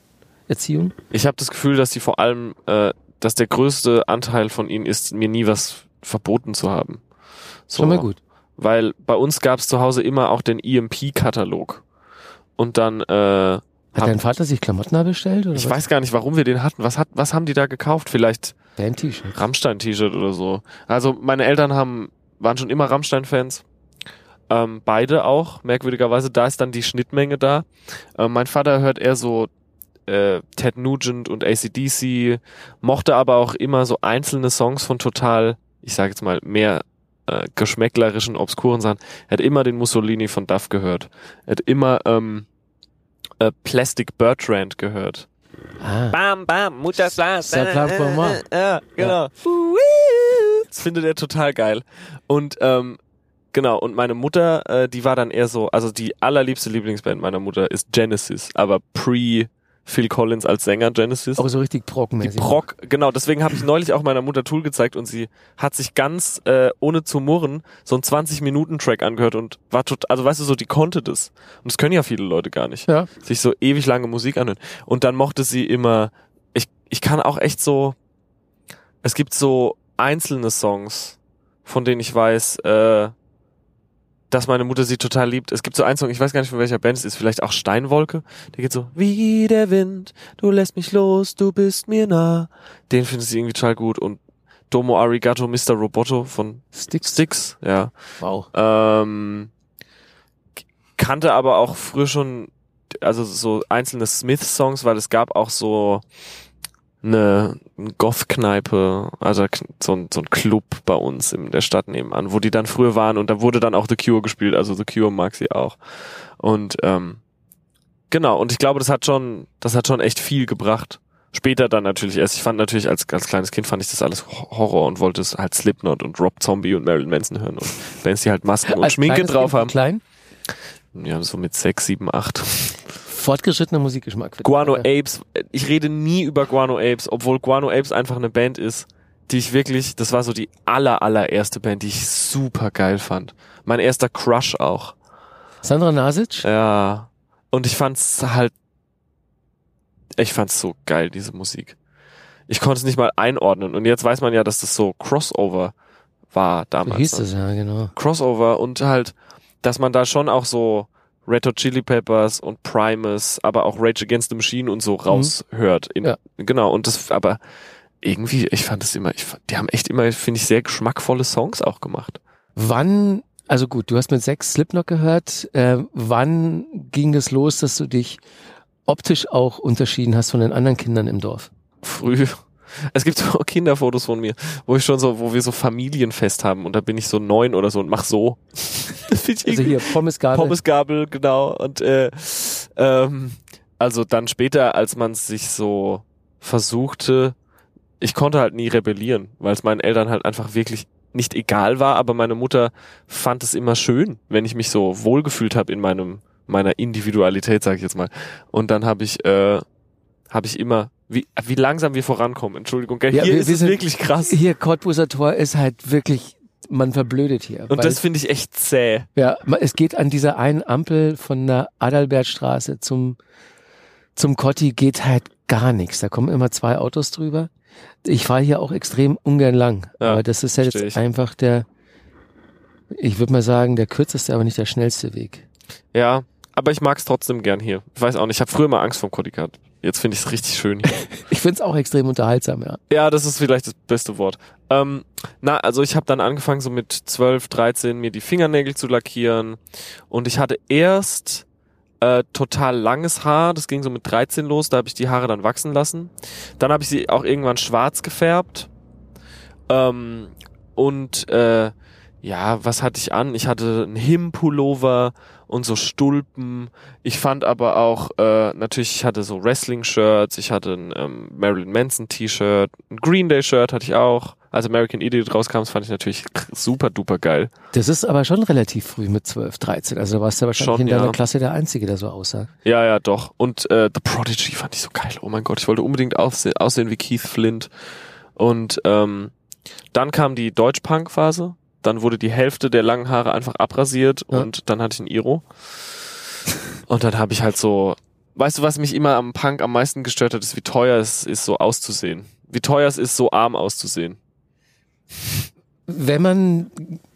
Speaker 1: Erziehung?
Speaker 3: Ich habe das Gefühl, dass die vor allem, äh, dass der größte Anteil von ihnen ist, mir nie was verboten zu haben. So,
Speaker 1: Schon mal gut.
Speaker 3: Weil bei uns gab es zu Hause immer auch den EMP-Katalog. Und dann, äh,
Speaker 1: Hat dein Vater sich Klamotten bestellt? Oder
Speaker 3: ich
Speaker 1: was?
Speaker 3: weiß gar nicht, warum wir den hatten. Was, hat, was haben die da gekauft? Vielleicht
Speaker 1: Dein T-Shirt.
Speaker 3: Rammstein-T-Shirt oder so. Also meine Eltern haben, waren schon immer Rammstein-Fans. Ähm, beide auch, merkwürdigerweise. Da ist dann die Schnittmenge da. Ähm, mein Vater hört eher so äh, Ted Nugent und ACDC, mochte aber auch immer so einzelne Songs von total, ich sage jetzt mal, mehr äh, geschmäcklerischen, obskuren Sachen. Er hat immer den Mussolini von Duff gehört. Er hat immer ähm, äh, Plastic Bertrand gehört.
Speaker 1: Ah,
Speaker 3: Bam, bam, muchas gracias.
Speaker 1: Ça plan pour moi.
Speaker 3: Ja, genau. Das findet er total geil. Und ähm, genau, und meine Mutter, äh, die war dann eher so, also die allerliebste Lieblingsband meiner Mutter ist Genesis, aber pre Phil Collins als Sänger Genesis.
Speaker 1: auch so richtig
Speaker 3: Die
Speaker 1: brockmäßig.
Speaker 3: Proc, genau, deswegen habe ich neulich auch meiner Mutter Tool gezeigt und sie hat sich ganz äh, ohne zu murren so einen 20-Minuten-Track angehört und war total, also weißt du so, die konnte das. Und das können ja viele Leute gar nicht
Speaker 1: Ja,
Speaker 3: sich so ewig lange Musik anhören. Und dann mochte sie immer, ich, ich kann auch echt so, es gibt so einzelne Songs, von denen ich weiß, äh, dass meine Mutter sie total liebt. Es gibt so einen Song, ich weiß gar nicht von welcher Band es ist, vielleicht auch Steinwolke. Der geht so, wie der Wind, du lässt mich los, du bist mir nah. Den findet sie irgendwie total gut. Und Domo Arigato, Mr. Roboto von
Speaker 1: Sticks.
Speaker 3: Styx, ja.
Speaker 1: Wow.
Speaker 3: Ähm, kannte aber auch früher schon, also so einzelne Smith-Songs, weil es gab auch so eine, Goth-Kneipe, also so ein, so ein Club bei uns in der Stadt nebenan, wo die dann früher waren und da wurde dann auch The Cure gespielt, also The Cure mag sie auch. Und ähm, genau, und ich glaube, das hat schon, das hat schon echt viel gebracht. Später dann natürlich erst. Ich fand natürlich als, als kleines Kind fand ich das alles Ho- Horror und wollte es halt Slipknot und Rob Zombie und Marilyn Manson hören und Bands, die halt Masken und
Speaker 1: Als
Speaker 3: Schminke drauf
Speaker 1: Kind,
Speaker 3: haben.
Speaker 1: Klein.
Speaker 3: Ja, so mit sechs, sieben, acht.
Speaker 1: Fortgeschrittener Musikgeschmack.
Speaker 3: Guano
Speaker 1: Alter.
Speaker 3: Apes. Ich rede nie über Guano Apes, obwohl Guano Apes einfach eine Band ist, die ich wirklich, das war so die aller, allererste Band, die ich super geil fand. Mein erster Crush auch.
Speaker 1: Sandra Nasic.
Speaker 3: Ja. Und ich fand's halt, ich fand's so geil, diese Musik. Ich konnte es nicht mal einordnen. Und jetzt weiß man ja, dass das so Crossover war
Speaker 1: So
Speaker 3: damals.
Speaker 1: hieß
Speaker 3: dann.
Speaker 1: es ja, genau.
Speaker 3: Crossover und halt, dass man da schon auch so Red Hot Chili Peppers und Primus, aber auch Rage Against the Machine und so raushört. In,
Speaker 1: Mhm. Ja.
Speaker 3: Genau, und das, aber irgendwie, ich fand es immer, ich, die haben echt immer, finde ich, sehr geschmackvolle Songs auch gemacht.
Speaker 1: Wann, also gut, du hast mit sechs Slipknot gehört. Äh, wann ging es los, dass du dich optisch auch unterschieden hast von den anderen Kindern im Dorf?
Speaker 3: Früh. Es gibt so [LAUGHS] Kinderfotos von mir, wo ich schon so, wo wir so Familienfest haben und da bin ich so neun oder so und mach so. [LAUGHS]
Speaker 1: Also hier, Pommesgabel.
Speaker 3: Pommesgabel, genau. Und äh, ähm, also dann später, als man sich so versuchte, ich konnte halt nie rebellieren, weil es meinen Eltern halt einfach wirklich nicht egal war, aber meine Mutter fand es immer schön, wenn ich mich so wohlgefühlt habe in meinem meiner Individualität, sage ich jetzt mal. Und dann habe ich äh, habe ich immer wie wie langsam wir vorankommen. Entschuldigung, gell?
Speaker 1: Ja,
Speaker 3: hier
Speaker 1: wir-
Speaker 3: ist
Speaker 1: wir
Speaker 3: es
Speaker 1: sind-
Speaker 3: wirklich krass.
Speaker 1: Hier, Cottbuser Tor ist halt wirklich, man verblödet hier.
Speaker 3: Und das finde ich echt zäh.
Speaker 1: Ja, es geht an dieser einen Ampel von der Adalbertstraße zum, zum Kotti geht halt gar nichts. Da kommen immer zwei Autos drüber. Ich fahre hier auch extrem ungern lang.
Speaker 3: Ja,
Speaker 1: aber das ist ja jetzt
Speaker 3: ich.
Speaker 1: einfach der, ich würde mal sagen, der kürzeste, aber nicht der schnellste Weg.
Speaker 3: Ja, aber ich mag's trotzdem gern hier. Ich weiß auch nicht, ich habe früher mal Angst vor Kotti gehabt. Jetzt finde ich es richtig schön hier. [LAUGHS]
Speaker 1: Ich find's auch extrem unterhaltsam, ja.
Speaker 3: ja, das ist vielleicht das beste Wort. Ähm, na, also ich habe dann angefangen, so mit 12, 13 mir die Fingernägel zu lackieren. Und ich hatte erst äh, total langes Haar. Das ging so mit 13 los. Da habe ich die Haare dann wachsen lassen. Dann habe ich sie auch irgendwann schwarz gefärbt. Ähm, und äh, ja, was hatte ich an? Ich hatte einen Him-Pullover und so Stulpen. Ich fand aber auch, äh, natürlich, ich hatte so Wrestling-Shirts, ich hatte ein ähm, Marilyn Manson-T-Shirt, ein Green Day-Shirt hatte ich auch. Als American Idiot rauskam, das fand ich natürlich super duper geil.
Speaker 1: Das ist aber schon relativ früh mit 12, 13. Also da warst du wahrscheinlich
Speaker 3: Schon,
Speaker 1: in deiner
Speaker 3: ja.
Speaker 1: Klasse der Einzige, der so aussah.
Speaker 3: Ja, ja, doch. Und äh, The Prodigy fand ich so geil. Oh mein Gott, ich wollte unbedingt aussehen, aussehen wie Keith Flint. Und ähm, dann kam die Deutsch-Punk-Phase. Dann wurde die Hälfte der langen Haare einfach abrasiert
Speaker 1: Ja.
Speaker 3: und dann hatte ich ein Iro. Und dann habe ich halt so, weißt du, was mich immer am Punk am meisten gestört hat, ist, wie teuer es ist, so auszusehen. Wie teuer es ist, so arm auszusehen.
Speaker 1: Wenn man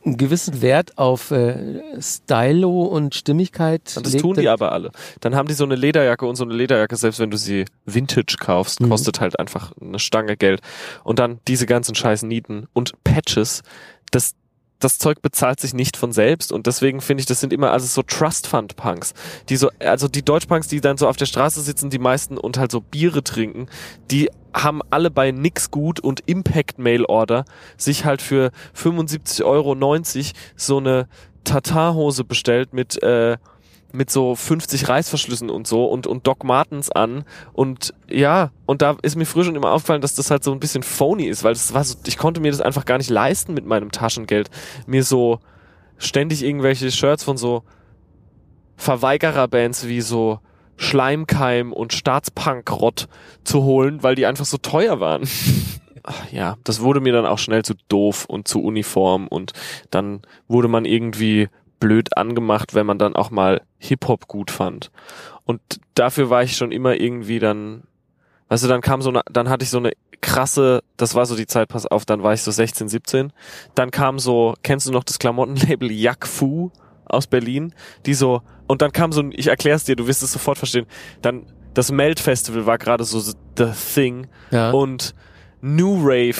Speaker 1: einen gewissen Wert auf äh, Stylo und Stimmigkeit
Speaker 3: Und das
Speaker 1: legt,
Speaker 3: tun die aber alle. Dann haben die so eine Lederjacke und so eine Lederjacke, selbst wenn du sie Vintage kaufst,
Speaker 1: Mhm.
Speaker 3: kostet halt einfach eine Stange Geld. Und dann diese ganzen scheiß Nieten und Patches, das, das Zeug bezahlt sich nicht von selbst und deswegen finde ich, das sind immer also so Trust Fund Punks, die so, also die Deutschpunks, die dann so auf der Straße sitzen, die meisten und halt so Biere trinken, die haben alle bei Nix gut und Impact Mail Order sich halt für 75,90 Euro so eine Tatarhose bestellt mit, äh, mit so 50 Reißverschlüssen und so und, und Doc Martens an und ja, und da ist mir früher schon immer aufgefallen, dass das halt so ein bisschen phony ist, weil das war so, ich konnte mir das einfach gar nicht leisten mit meinem Taschengeld, mir so ständig irgendwelche Shirts von so Verweigerer-Bands wie so Schleimkeim und Staatspunkrott zu holen, weil die einfach so teuer waren. [LAUGHS] Ach ja, das wurde mir dann auch schnell zu doof und zu uniform und dann wurde man irgendwie blöd angemacht, wenn man dann auch mal Hip-Hop gut fand. Und dafür war ich schon immer irgendwie dann, weißt du, dann kam so eine, dann hatte ich so eine krasse, das war so die Zeit, pass auf, dann war ich so 16, 17. Dann kam so, kennst du noch das Klamottenlabel Yak Fu aus Berlin, die so, und dann kam so, ein- ich erklär's dir, du wirst es sofort verstehen, dann, das Melt Festival war gerade so the thing
Speaker 1: Ja.
Speaker 3: und New Rave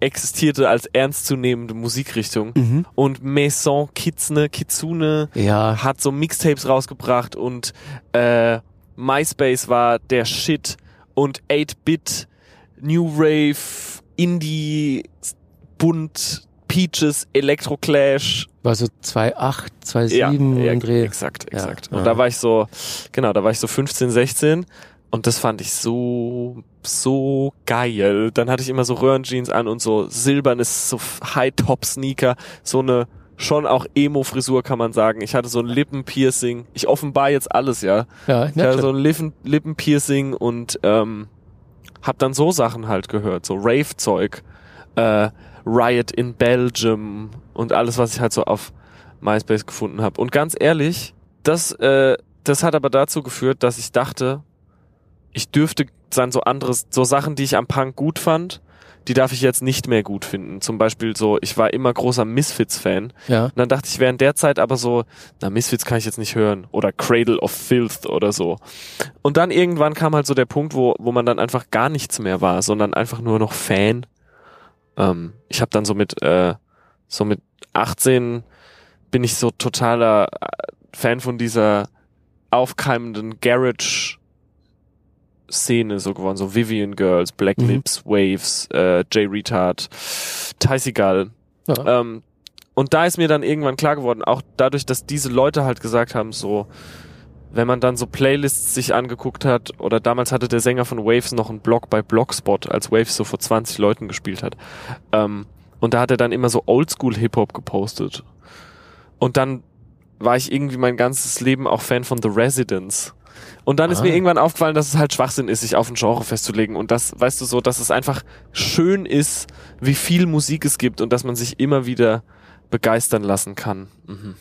Speaker 3: existierte als ernstzunehmende Musikrichtung
Speaker 1: mhm.
Speaker 3: und Maison Kitsune, Kitsune
Speaker 1: Ja,
Speaker 3: hat so Mixtapes rausgebracht und äh, MySpace war der Shit und 8-Bit, New Rave, Indie, Bunt, Peaches, Electroclash.
Speaker 1: war so 2,8, 2,7
Speaker 3: ja,
Speaker 1: Dreh.
Speaker 3: exakt,
Speaker 1: Ja,
Speaker 3: exakt.
Speaker 1: ja.
Speaker 3: Und da war ich so, genau, da war ich so 15, 16 und das fand ich so, so geil. Dann hatte ich immer so Röhrenjeans an und so silbernes, so High-Top-Sneaker, so eine schon auch Emo-Frisur kann man sagen. Ich hatte so ein Lippenpiercing. Ich offenbar jetzt alles, ja.
Speaker 1: Ja,
Speaker 3: Ich hatte so ein Lippen, Lippenpiercing und ähm, hab dann so Sachen halt gehört, so Rave-Zeug, äh, Riot in Belgium und alles, was ich halt so auf MySpace gefunden habe. Und ganz ehrlich, das, äh, das hat aber dazu geführt, dass ich dachte, ich dürfte dann so anderes, so Sachen, die ich am Punk gut fand, die darf ich jetzt nicht mehr gut finden. Zum Beispiel so, ich war immer großer Misfits-Fan.
Speaker 1: Ja.
Speaker 3: Und dann dachte ich während der Zeit aber so, na, Misfits kann ich jetzt nicht hören. Oder Cradle of Filth oder so. Und dann irgendwann kam halt so der Punkt, wo, wo man dann einfach gar nichts mehr war, sondern einfach nur noch Fan. Ähm, ich habe dann so mit, äh, so mit 18 bin ich so totaler äh, Fan von dieser aufkeimenden Garage Szene so geworden, so Vivian Girls, Black
Speaker 1: Mhm.
Speaker 3: Lips, Waves, äh, J Retard, Tysigal.
Speaker 1: ja.
Speaker 3: Ähm, und da ist mir dann irgendwann klar geworden, auch dadurch, dass diese Leute halt gesagt haben, so, wenn man dann so Playlists sich angeguckt hat, oder damals hatte der Sänger von Waves noch einen Blog bei Blogspot, als Waves so vor 20 Leuten gespielt hat. Ähm, und da hat er dann immer so Oldschool Hip-Hop gepostet. Und dann war ich irgendwie mein ganzes Leben auch Fan von The Residents. Und dann ist
Speaker 1: Ah.
Speaker 3: mir irgendwann aufgefallen, dass es halt Schwachsinn ist, sich auf ein Genre festzulegen. Und das, weißt du so, dass es einfach schön ist, wie viel Musik es gibt und dass man sich immer wieder begeistern lassen kann. Mhm.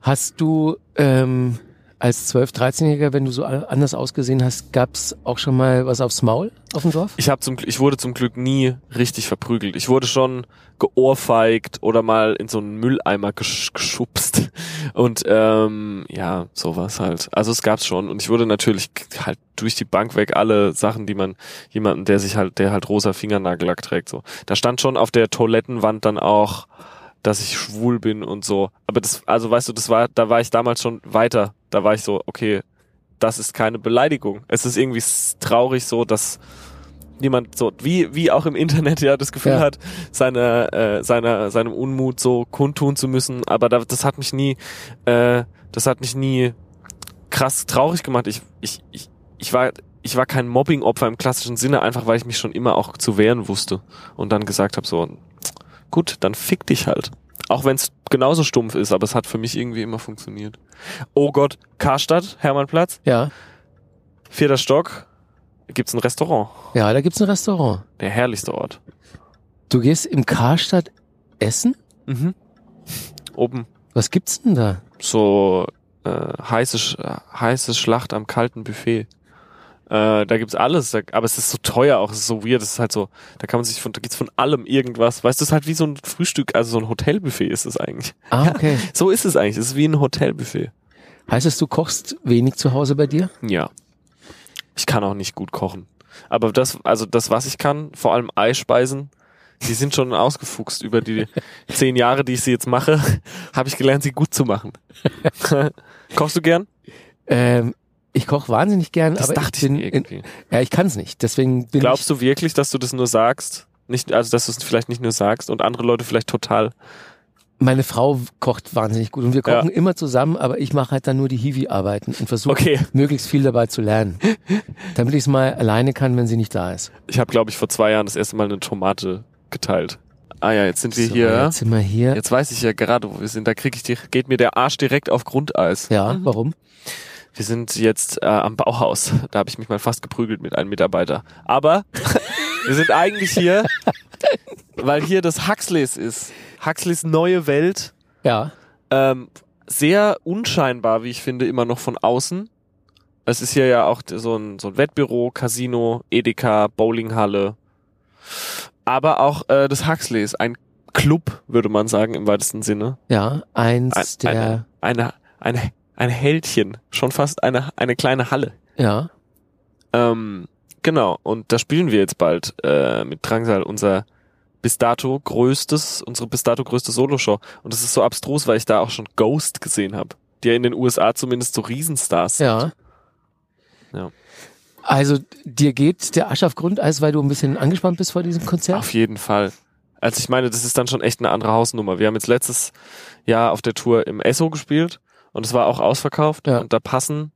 Speaker 1: Hast du ähm, als 12-, 13-Jähriger, wenn du so anders ausgesehen hast, gab's auch schon mal was aufs Maul auf dem Dorf?
Speaker 3: Ich, hab zum, ich wurde zum Glück nie richtig verprügelt. Ich wurde schon geohrfeigt oder mal in so einen Mülleimer gesch geschubst. [LAUGHS] Und ähm, ja, sowas halt. Also es gab's schon. Und ich wurde natürlich halt durch die Bank weg alle Sachen, die man jemanden, der sich halt, der halt rosa Fingernagellack trägt, so. Da stand schon auf der Toilettenwand dann auch, dass ich schwul bin und so. Aber das, also weißt du, das war, da war ich damals schon weiter. Da war ich so, okay, das ist keine Beleidigung. Es ist irgendwie traurig so, dass jemand so, wie, wie auch im Internet [LAUGHS] ja das Gefühl
Speaker 1: Ja.
Speaker 3: hat, seine, äh, seiner, seinem Unmut so kundtun zu müssen. Aber da, das hat mich nie, äh, das hat mich nie krass traurig gemacht. Ich, ich, ich, ich war, ich war kein Mobbing-Opfer im klassischen Sinne, einfach weil ich mich schon immer auch zu wehren wusste und dann gesagt habe so, gut, dann fick dich halt. Auch wenn es genauso stumpf ist, aber es hat für mich irgendwie immer funktioniert. Oh Gott, Karstadt, Hermannplatz,
Speaker 1: Ja.
Speaker 3: vierter Stock, gibt's ein Restaurant.
Speaker 1: Ja, da gibt's ein Restaurant.
Speaker 3: Der herrlichste Ort.
Speaker 1: Du gehst im Karstadt essen?
Speaker 3: Mhm. Oben
Speaker 1: Was gibt's denn da?
Speaker 3: so äh, heiße, heiße Schlacht am kalten Buffet. Äh, da gibt's alles, da, aber es ist so teuer auch, es ist so weird, es ist halt so, da kann man sich von, da gibt's von allem irgendwas. Weißt du, es ist halt wie so ein Frühstück, also so ein Hotelbuffet ist es eigentlich.
Speaker 1: Ah, okay. [LAUGHS]
Speaker 3: So ist es eigentlich, es ist wie ein Hotelbuffet.
Speaker 1: Heißt es, du kochst wenig zu Hause bei dir?
Speaker 3: Ja. Ich kann auch nicht gut kochen. Aber das, also das, was ich kann, vor allem Eispeisen, die sind schon ausgefuchst über die [LAUGHS] zehn Jahre, die ich sie jetzt mache, [LAUGHS] habe ich gelernt, sie gut zu machen. Kochst du gern?
Speaker 1: Ähm, ich koche wahnsinnig gern,
Speaker 3: Das
Speaker 1: aber
Speaker 3: dachte
Speaker 1: ich bin,
Speaker 3: ich mir
Speaker 1: in,
Speaker 3: irgendwie.
Speaker 1: ja, ich kann es nicht. Deswegen bin
Speaker 3: Glaubst du wirklich, dass du das nur sagst? Nicht, also dass du es vielleicht nicht nur sagst und andere Leute vielleicht total.
Speaker 1: ich, meine Frau kocht wahnsinnig gut und wir
Speaker 3: Ja.
Speaker 1: kochen immer zusammen, aber ich mache halt dann nur die Hiwi-Arbeiten und versuche
Speaker 3: Okay.
Speaker 1: möglichst viel dabei zu lernen, [LAUGHS] damit ich es mal alleine kann, wenn sie nicht da ist.
Speaker 3: Ich habe, glaube ich, vor zwei Jahren das erste Mal eine Tomate geteilt. Ah ja, jetzt sind wir
Speaker 1: So,
Speaker 3: hier.
Speaker 1: Jetzt sind wir hier.
Speaker 3: Jetzt weiß ich ja gerade, wo wir sind. Da krieg ich die, geht mir der Arsch direkt auf Grundeis.
Speaker 1: Ja, warum?
Speaker 3: Wir sind jetzt äh, am Bauhaus. Da habe ich mich mal fast geprügelt mit einem Mitarbeiter. Aber [LAUGHS] wir sind eigentlich hier, weil hier das Huxleys ist. Huxleys neue Welt.
Speaker 1: Ja.
Speaker 3: Ähm, sehr unscheinbar, wie ich finde, immer noch von außen. Es ist hier ja auch so ein, so ein Wettbüro, Casino, Edeka, Bowlinghalle. Aber auch äh, das Huxleys, ein Club, würde man sagen, im weitesten Sinne.
Speaker 1: Ja, eins
Speaker 3: Ein,
Speaker 1: der,
Speaker 3: eine, eine, eine, ein Heldchen. Schon fast eine, eine kleine Halle.
Speaker 1: ja,
Speaker 3: Ähm, genau, und da spielen wir jetzt bald äh, mit Drangsal unser bis dato größtes, unsere bis dato größte Soloshow. Und das ist so abstrus, weil ich da auch schon Ghost gesehen habe. Die ja in den USA zumindest so Riesenstars sind.
Speaker 1: ja.
Speaker 3: Ja.
Speaker 1: Also dir geht der Arsch auf Grundeis, weil du ein bisschen angespannt bist vor diesem Konzert?
Speaker 3: Auf jeden Fall. Also ich meine, das ist dann schon echt eine andere Hausnummer. Wir haben jetzt letztes Jahr auf der Tour im Esso gespielt und es war auch ausverkauft
Speaker 1: Ja.
Speaker 3: und da passen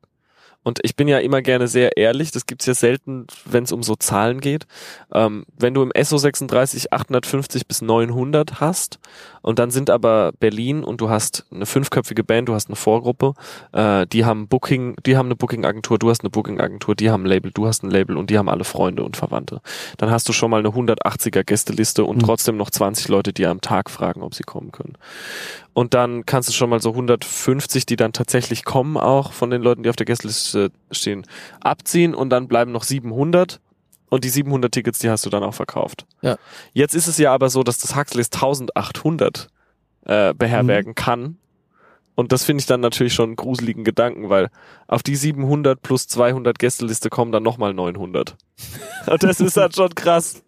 Speaker 3: und ich bin ja immer gerne sehr ehrlich, das gibt's ja selten, wenn es um so Zahlen geht. Ähm, wenn du im Esso 36 850 bis 900 hast und dann sind aber Berlin und du hast eine fünfköpfige Band, du hast eine Vorgruppe, äh, die haben Booking, die haben eine Booking-Agentur, du hast eine Booking-Agentur, die haben ein Label, du hast ein Label und die haben alle Freunde und Verwandte. Dann hast du schon mal eine 180er Gästeliste und
Speaker 1: Mhm.
Speaker 3: trotzdem noch 20 Leute, die am Tag fragen, ob sie kommen können. Und dann kannst du schon mal so 150, die dann tatsächlich kommen auch von den Leuten, die auf der Gästeliste stehen, abziehen und dann bleiben noch 700 Und die 700 Tickets, die hast du dann auch verkauft.
Speaker 1: Ja.
Speaker 3: Jetzt ist es ja aber so, dass das Huxleys 1800 äh, beherbergen kann. Und das finde ich dann natürlich schon einen gruseligen Gedanken, weil auf die 700 plus 200 Gästeliste kommen dann nochmal 900. Und [LAUGHS] das ist halt schon krass.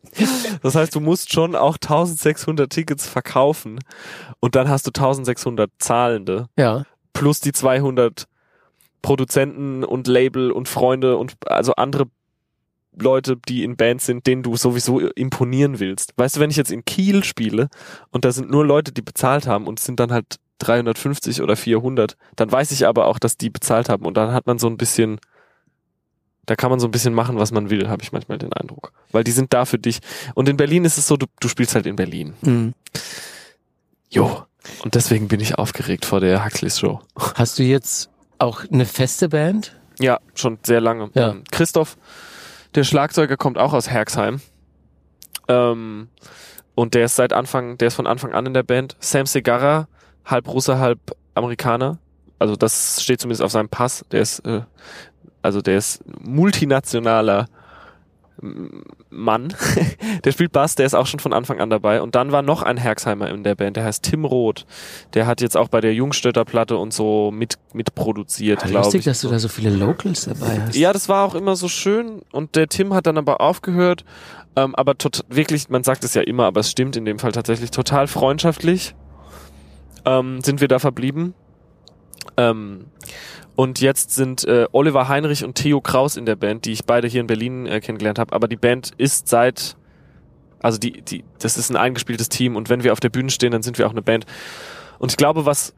Speaker 3: Das heißt, du musst schon auch 1600 Tickets verkaufen und dann hast du 1600 Zahlende
Speaker 1: Ja.
Speaker 3: plus die 200 Produzenten und Label und Freunde und also andere Leute, die in Bands sind, denen du sowieso imponieren willst. Weißt du, wenn ich jetzt in Kiel spiele und da sind nur Leute, die bezahlt haben und es sind dann halt 350 oder 400, dann weiß ich aber auch, dass die bezahlt haben und dann hat man so ein bisschen, da kann man so ein bisschen machen, was man will, habe ich manchmal den Eindruck. Weil die sind da für dich. Und in Berlin ist es so, du, du spielst halt in Berlin.
Speaker 1: Mhm.
Speaker 3: Jo. Und deswegen bin ich aufgeregt vor der Huxleys Show.
Speaker 1: Hast du jetzt auch eine feste Band?
Speaker 3: Ja, schon sehr lange.
Speaker 1: Ja.
Speaker 3: Ähm, Christoph, der Schlagzeuger, kommt auch aus Herxheim. Ähm, und der ist seit Anfang, der ist von Anfang an in der Band. Sam Segarra, halb Russe, halb Amerikaner. Also das steht zumindest auf seinem Pass. Der ist, äh, also der ist multinationaler Mann. [LAUGHS] der spielt Bass, der ist auch schon von Anfang an dabei. Und dann war noch ein Herxheimer in der Band, der heißt Tim Roth. Der hat jetzt auch bei der Jungstötter Platte und so mit, mitproduziert,
Speaker 1: Ja,
Speaker 3: glaube
Speaker 1: lustig,
Speaker 3: ich.
Speaker 1: dass du da so viele Locals dabei hast.
Speaker 3: Ja, das war auch immer so schön und der Tim hat dann aber aufgehört, ähm, aber tot, wirklich, man sagt es ja immer, aber es stimmt in dem Fall tatsächlich, total freundschaftlich ähm, sind wir da verblieben. Ähm, und jetzt sind äh, Oliver Heinrich und Theo Kraus in der Band, die ich beide hier in Berlin äh, kennengelernt habe, aber die Band ist seit also die, die, das ist ein eingespieltes Team und wenn wir auf der Bühne stehen, dann sind wir auch eine Band. Und ich glaube, was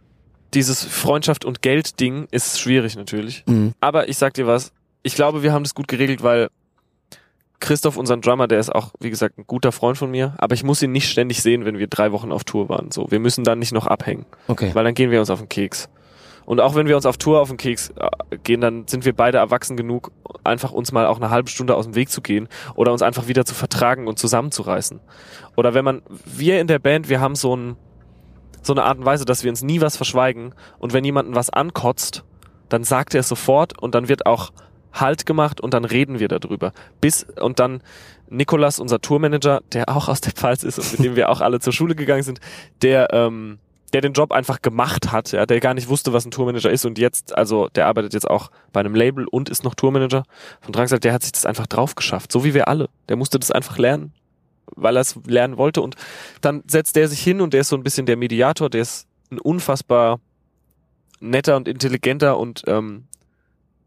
Speaker 3: dieses Freundschaft und Geld Ding ist schwierig natürlich.
Speaker 1: Mhm.
Speaker 3: Aber ich sag dir was, ich glaube, wir haben das gut geregelt, weil Christoph, unseren Drummer, der ist auch, wie gesagt, ein guter Freund von mir, aber ich muss ihn nicht ständig sehen, wenn wir drei Wochen auf Tour waren. So, wir müssen dann nicht noch abhängen,
Speaker 1: Okay.
Speaker 3: weil dann gehen wir uns auf den Keks. Und auch wenn wir uns auf Tour auf den Keks äh, gehen, dann sind wir beide erwachsen genug, einfach uns mal auch eine halbe Stunde aus dem Weg zu gehen oder uns einfach wieder zu vertragen und zusammenzureißen. Oder wenn man, wir in der Band, wir haben so ein, so eine Art und Weise, dass wir uns nie was verschweigen und wenn jemanden was ankotzt, dann sagt er es sofort und dann wird auch Halt gemacht und dann reden wir darüber. Bis und dann Nikolas, unser Tourmanager, der auch aus der Pfalz ist und mit dem wir auch alle zur Schule gegangen sind, der ähm, der den Job einfach gemacht hat, ja, der gar nicht wusste, was ein Tourmanager ist und jetzt, also der arbeitet jetzt auch bei einem Label und ist noch Tourmanager von Drangsal, der hat sich das einfach drauf geschafft, so wie wir alle. Der musste das einfach lernen, weil er es lernen wollte und dann setzt der sich hin und der ist so ein bisschen der Mediator, der ist ein unfassbar netter und intelligenter und ähm,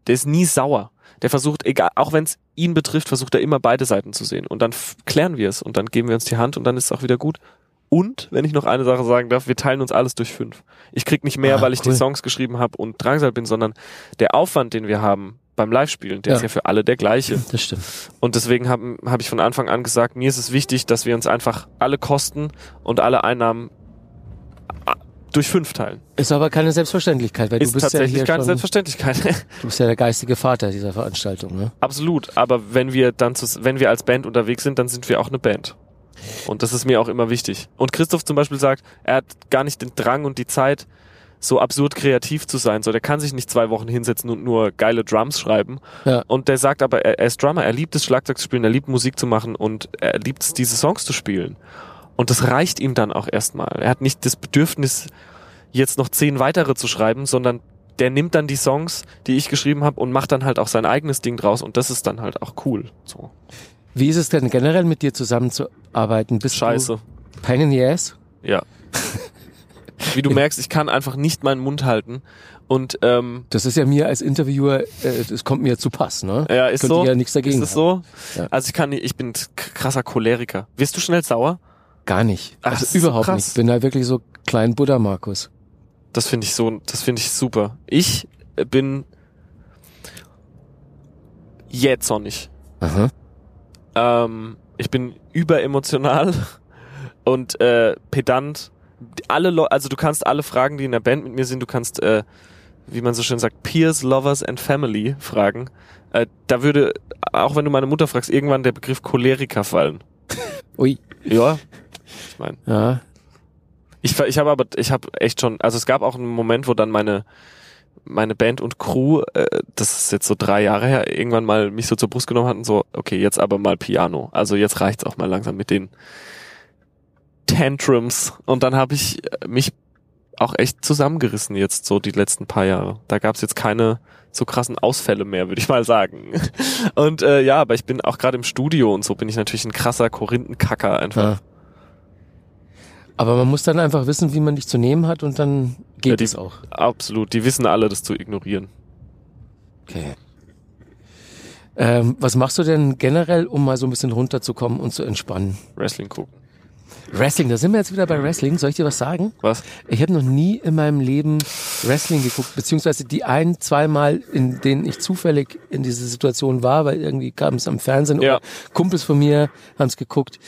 Speaker 3: der ist nie sauer. Der versucht, egal, auch wenn es ihn betrifft, versucht er immer beide Seiten zu sehen. Und dann klären wir es und dann geben wir uns die Hand und dann ist es auch wieder gut. Und, wenn ich noch eine Sache sagen darf, wir teilen uns alles durch fünf. Ich krieg nicht mehr,
Speaker 1: Ah,
Speaker 3: weil ich
Speaker 1: cool.
Speaker 3: die Songs geschrieben habe und Drangsal bin, sondern der Aufwand, den wir haben beim Live-Spielen, der
Speaker 1: Ja.
Speaker 3: ist ja für alle der gleiche.
Speaker 1: Das stimmt.
Speaker 3: Und deswegen habe hab ich von Anfang an gesagt, mir ist es wichtig, dass wir uns einfach alle Kosten und alle Einnahmen ah, durch fünf teilen.
Speaker 1: Ist aber keine Selbstverständlichkeit, weil
Speaker 3: ist
Speaker 1: du bist ja
Speaker 3: tatsächlich
Speaker 1: hier
Speaker 3: keine
Speaker 1: schon,
Speaker 3: Selbstverständlichkeit. [LAUGHS]
Speaker 1: du bist ja der geistige Vater dieser Veranstaltung, ne?
Speaker 3: Absolut. Aber wenn wir dann, zus- wenn wir als Band unterwegs sind, dann sind wir auch eine Band. Und das ist mir auch immer wichtig. Und Christoph zum Beispiel sagt, er hat gar nicht den Drang und die Zeit, so absurd kreativ zu sein. So, der kann sich nicht zwei Wochen hinsetzen und nur geile Drums schreiben.
Speaker 1: Ja.
Speaker 3: Und der sagt aber, er, er ist Drummer, er liebt es, Schlagzeug zu spielen, er liebt Musik zu machen und er liebt es, diese Songs zu spielen. Und das reicht ihm dann auch erstmal. Er hat nicht das Bedürfnis, jetzt noch zehn weitere zu schreiben, sondern der nimmt dann die Songs, die ich geschrieben habe und macht dann halt auch sein eigenes Ding draus und das ist dann halt auch cool. So.
Speaker 1: Wie ist es denn generell mit dir zusammenzuarbeiten? Bist
Speaker 3: Scheiße.
Speaker 1: Du Pain in the ass?
Speaker 3: Ja. [LAUGHS] Wie du merkst, ich kann einfach nicht meinen Mund halten. Und ähm,
Speaker 1: Das ist ja mir als Interviewer, äh, das kommt mir zu Pass, ne?
Speaker 3: ja, ist
Speaker 1: Könnte
Speaker 3: so.
Speaker 1: ich ja nichts dagegen
Speaker 3: ist es so?
Speaker 1: Ja.
Speaker 3: Also ich kann nicht, ich bin krasser Choleriker. Wirst du schnell sauer?
Speaker 1: Gar nicht.
Speaker 3: Ach,
Speaker 1: Also überhaupt
Speaker 3: krass.
Speaker 1: nicht. Ich bin da wirklich so klein Buddha, Markus.
Speaker 3: Das finde ich so, das finde ich super. Ich äh, bin jähzornig.
Speaker 1: Aha.
Speaker 3: Ähm, ich bin überemotional [LAUGHS] und äh, pedant. Alle Leu also du kannst alle Fragen, die in der Band mit mir sind, du kannst, äh, wie man so schön sagt, Peers, Lovers and Family fragen. Äh, da würde, auch wenn du meine Mutter fragst, irgendwann der Begriff Choleriker fallen. [LAUGHS]
Speaker 1: Ui.
Speaker 3: Ja. Ich meine,
Speaker 1: Ja.
Speaker 3: ich, ich habe aber, ich habe echt schon, also es gab auch einen Moment, wo dann meine meine Band und Crew, äh, das ist jetzt so drei Jahre her, irgendwann mal mich so zur Brust genommen hatten, so, okay, jetzt aber mal Piano. Also jetzt reicht's auch mal langsam mit den Tantrums. Und dann habe ich äh, mich auch echt zusammengerissen jetzt so die letzten paar Jahre. Da gab's jetzt keine so krassen Ausfälle mehr, würde ich mal sagen. [LAUGHS] Und äh, ja, aber ich bin auch gerade im Studio und so bin ich natürlich ein krasser Korinthenkacker einfach.
Speaker 1: Ja. Aber man muss dann einfach wissen, wie man dich zu nehmen hat und dann geht
Speaker 3: Ja,
Speaker 1: es auch.
Speaker 3: Absolut. Die wissen alle, das zu ignorieren.
Speaker 1: Okay. Ähm, was machst du denn generell, um mal so ein bisschen runterzukommen und zu entspannen?
Speaker 3: Wrestling gucken.
Speaker 1: Wrestling, da sind wir jetzt wieder bei Wrestling. Soll ich dir was sagen?
Speaker 3: Was?
Speaker 1: Ich habe noch nie in meinem Leben Wrestling geguckt, beziehungsweise die ein, zweimal, in denen ich zufällig in dieser Situation war, weil irgendwie kam es am Fernsehen
Speaker 3: Ja.
Speaker 1: oder Kumpels von mir haben es geguckt,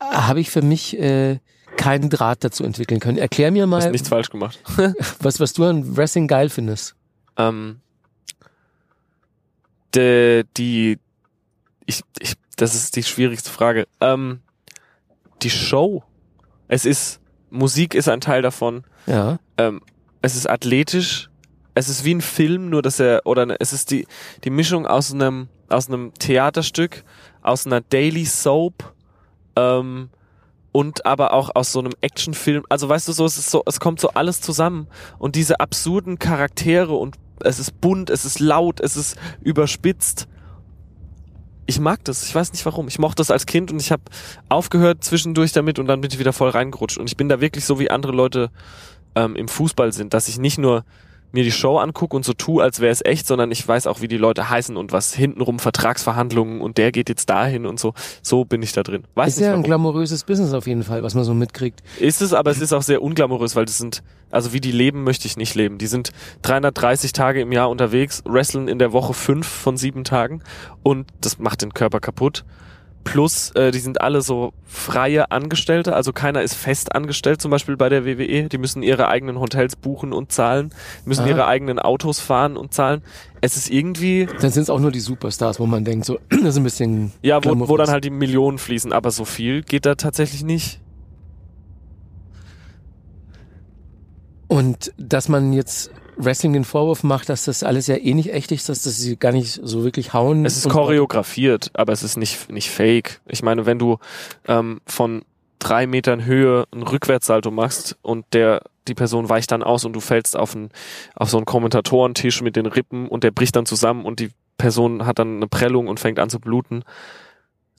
Speaker 1: habe ich für mich äh, keinen Draht dazu entwickeln können. Erklär mir
Speaker 3: Hast
Speaker 1: mal,
Speaker 3: nichts falsch gemacht. [LAUGHS]
Speaker 1: was, was du an Wrestling geil findest.
Speaker 3: Ähm, de, die, ich, ich, das ist die schwierigste Frage. Ähm, die Show. Es ist, Musik ist ein Teil davon.
Speaker 1: Ja.
Speaker 3: Ähm, es ist athletisch. Es ist wie ein Film, nur dass er, oder ne, es ist die, die Mischung aus einem, aus einem Theaterstück, aus einer Daily Soap, ähm, und aber auch aus so einem Actionfilm. Also weißt du so, es ist so, es kommt so alles zusammen und diese absurden Charaktere und es ist bunt, es ist laut, es ist überspitzt. Ich mag das. Ich weiß nicht warum. Ich mochte das als Kind und ich habe aufgehört zwischendurch damit und dann bin ich wieder voll reingerutscht. Und ich bin da wirklich so wie andere Leute ähm, im Fußball sind, dass ich nicht nur mir die Show angucke und so tue, als wäre es echt, sondern ich weiß auch, wie die Leute heißen und was hintenrum Vertragsverhandlungen und der geht jetzt dahin und so. So bin ich da drin. Weiß
Speaker 1: Ist
Speaker 3: nicht
Speaker 1: ja ein glamouröses Business auf jeden Fall, was man so mitkriegt.
Speaker 3: Ist es, aber es ist auch sehr unglamourös, weil das sind, also wie die leben, möchte ich nicht leben. Die sind 330 Tage im Jahr unterwegs, wrestlen in der Woche fünf von sieben Tagen und das macht den Körper kaputt. Plus, äh, die sind alle so freie Angestellte, also keiner ist fest angestellt, zum Beispiel bei der WWE. Die müssen ihre eigenen Hotels buchen und zahlen, müssen
Speaker 1: Aha.
Speaker 3: ihre eigenen Autos fahren und zahlen. Es ist irgendwie,
Speaker 1: Dann sind es auch nur die Superstars, wo man denkt, so, [CLEARS THROAT] das ist ein bisschen.
Speaker 3: ja, wo, wo dann halt die Millionen fließen, aber so viel geht da tatsächlich nicht.
Speaker 1: Und dass man jetzt Wrestling den Vorwurf macht, dass das alles ja eh nicht echt ist, dass das sie gar nicht so wirklich hauen.
Speaker 3: Es ist choreografiert, aber es ist nicht, nicht fake. Ich meine, wenn du ähm, von drei Metern Höhe ein Rückwärtssalto machst und der die Person weicht dann aus und du fällst auf, ein, auf so einen Kommentatorentisch mit den Rippen und der bricht dann zusammen und die Person hat dann eine Prellung und fängt an zu bluten,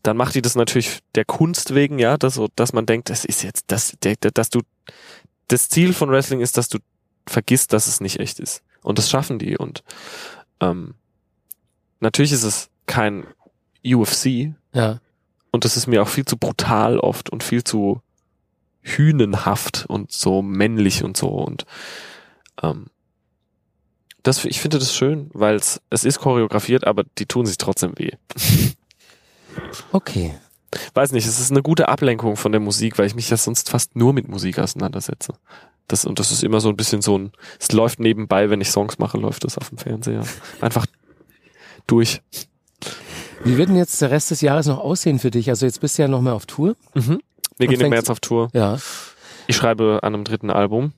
Speaker 3: dann macht die das natürlich der Kunst wegen, ja, dass, so, dass man denkt, das ist jetzt, das, dass du, das Ziel von Wrestling ist, dass du vergisst, dass es nicht echt ist. Und das schaffen die und ähm, natürlich ist es kein UFC
Speaker 1: Ja.
Speaker 3: und das ist mir auch viel zu brutal oft und viel zu hünenhaft und so männlich und so und ähm, das, ich finde das schön, weil es es ist choreografiert, aber die tun sich trotzdem weh. [LAUGHS]
Speaker 1: Okay.
Speaker 3: Weiß nicht, es ist eine gute Ablenkung von der Musik, weil ich mich ja sonst fast nur mit Musik auseinandersetze. Das, und das ist immer so ein bisschen so ein, es läuft nebenbei, wenn ich Songs mache, läuft das auf dem Fernseher. Einfach durch.
Speaker 1: Wie wird denn jetzt der Rest des Jahres noch aussehen für dich? Also jetzt bist du ja noch mal auf Tour.
Speaker 3: Mhm. Wir
Speaker 1: Und
Speaker 3: gehen im März auf Tour.
Speaker 1: Ja.
Speaker 3: Ich schreibe an einem dritten Album.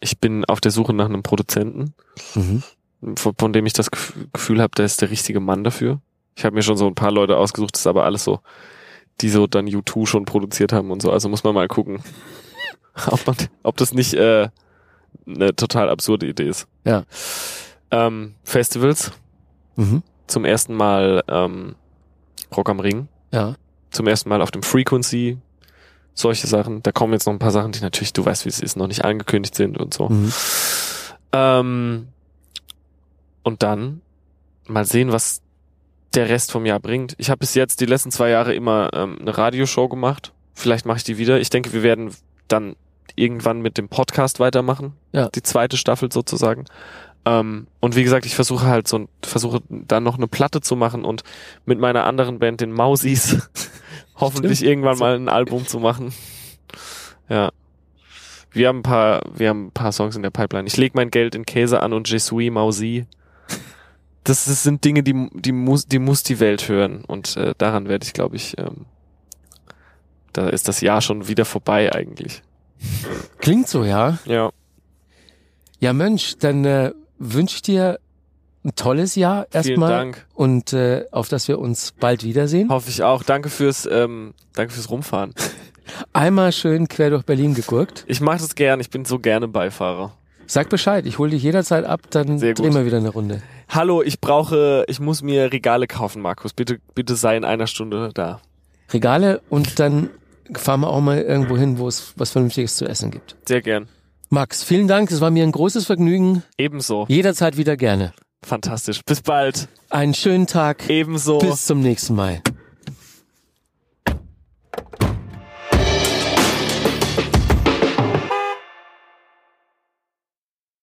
Speaker 3: Ich bin auf der Suche nach einem Produzenten,
Speaker 1: Mhm.
Speaker 3: von, von dem ich das Gef- Gefühl habe, der ist der richtige Mann dafür. Ich habe mir schon so ein paar Leute ausgesucht, das ist aber alles so, die so dann U2 schon produziert haben und so. Also muss man mal gucken, [LAUGHS] ob, man, ob das nicht äh, eine total absurde Idee ist.
Speaker 1: Ja.
Speaker 3: Ähm, Festivals,
Speaker 1: Mhm.
Speaker 3: zum ersten Mal ähm, Rock am Ring,
Speaker 1: Ja.
Speaker 3: zum ersten Mal auf dem Frequency, solche Sachen. Da kommen jetzt noch ein paar Sachen, die natürlich, du weißt, wie es ist, noch nicht angekündigt sind und so.
Speaker 1: Mhm.
Speaker 3: Ähm, und dann mal sehen, was der Rest vom Jahr bringt. Ich habe bis jetzt die letzten zwei Jahre immer ähm, eine Radioshow gemacht. Vielleicht mache ich die wieder. Ich denke, wir werden dann irgendwann mit dem Podcast weitermachen.
Speaker 1: Ja.
Speaker 3: Die zweite Staffel sozusagen. Ähm, und wie gesagt, ich versuche halt so, versuche dann noch eine Platte zu machen und mit meiner anderen Band, den Mausis, [LAUGHS] hoffentlich
Speaker 1: Stimmt.
Speaker 3: irgendwann mal ein Album zu machen. Ja. Wir haben ein paar, wir haben ein paar Songs in der Pipeline. Ich leg mein Geld in Käse an und Je suis Mausi. Das, das sind Dinge, die, die muss, die muss die Welt hören. Und äh, daran werde ich, glaube ich, ähm, da ist das Jahr schon wieder vorbei eigentlich.
Speaker 1: Klingt so, ja.
Speaker 3: Ja.
Speaker 1: Ja, Mensch, dann äh, wünsche ich dir ein tolles Jahr
Speaker 3: Vielen
Speaker 1: erstmal
Speaker 3: Dank.
Speaker 1: und äh, auf dass wir uns bald wiedersehen.
Speaker 3: Hoffe ich auch. Danke fürs, ähm, danke fürs Rumfahren. [LAUGHS]
Speaker 1: Einmal schön quer durch Berlin gegurkt.
Speaker 3: Ich mache das gern. Ich bin so gerne Beifahrer.
Speaker 1: Sag Bescheid, ich hole dich jederzeit ab, dann drehen wir wieder eine Runde.
Speaker 3: Hallo, ich brauche, ich muss mir Regale kaufen, Markus. Bitte, bitte sei in einer Stunde da.
Speaker 1: Regale und dann fahren wir auch mal irgendwo hin, wo es was Vernünftiges zu essen gibt.
Speaker 3: Sehr gern.
Speaker 1: Max, vielen Dank, es war mir ein großes Vergnügen.
Speaker 3: Ebenso.
Speaker 1: Jederzeit wieder gerne.
Speaker 3: Fantastisch. Bis bald.
Speaker 1: Einen schönen Tag.
Speaker 3: Ebenso.
Speaker 1: Bis zum nächsten Mal.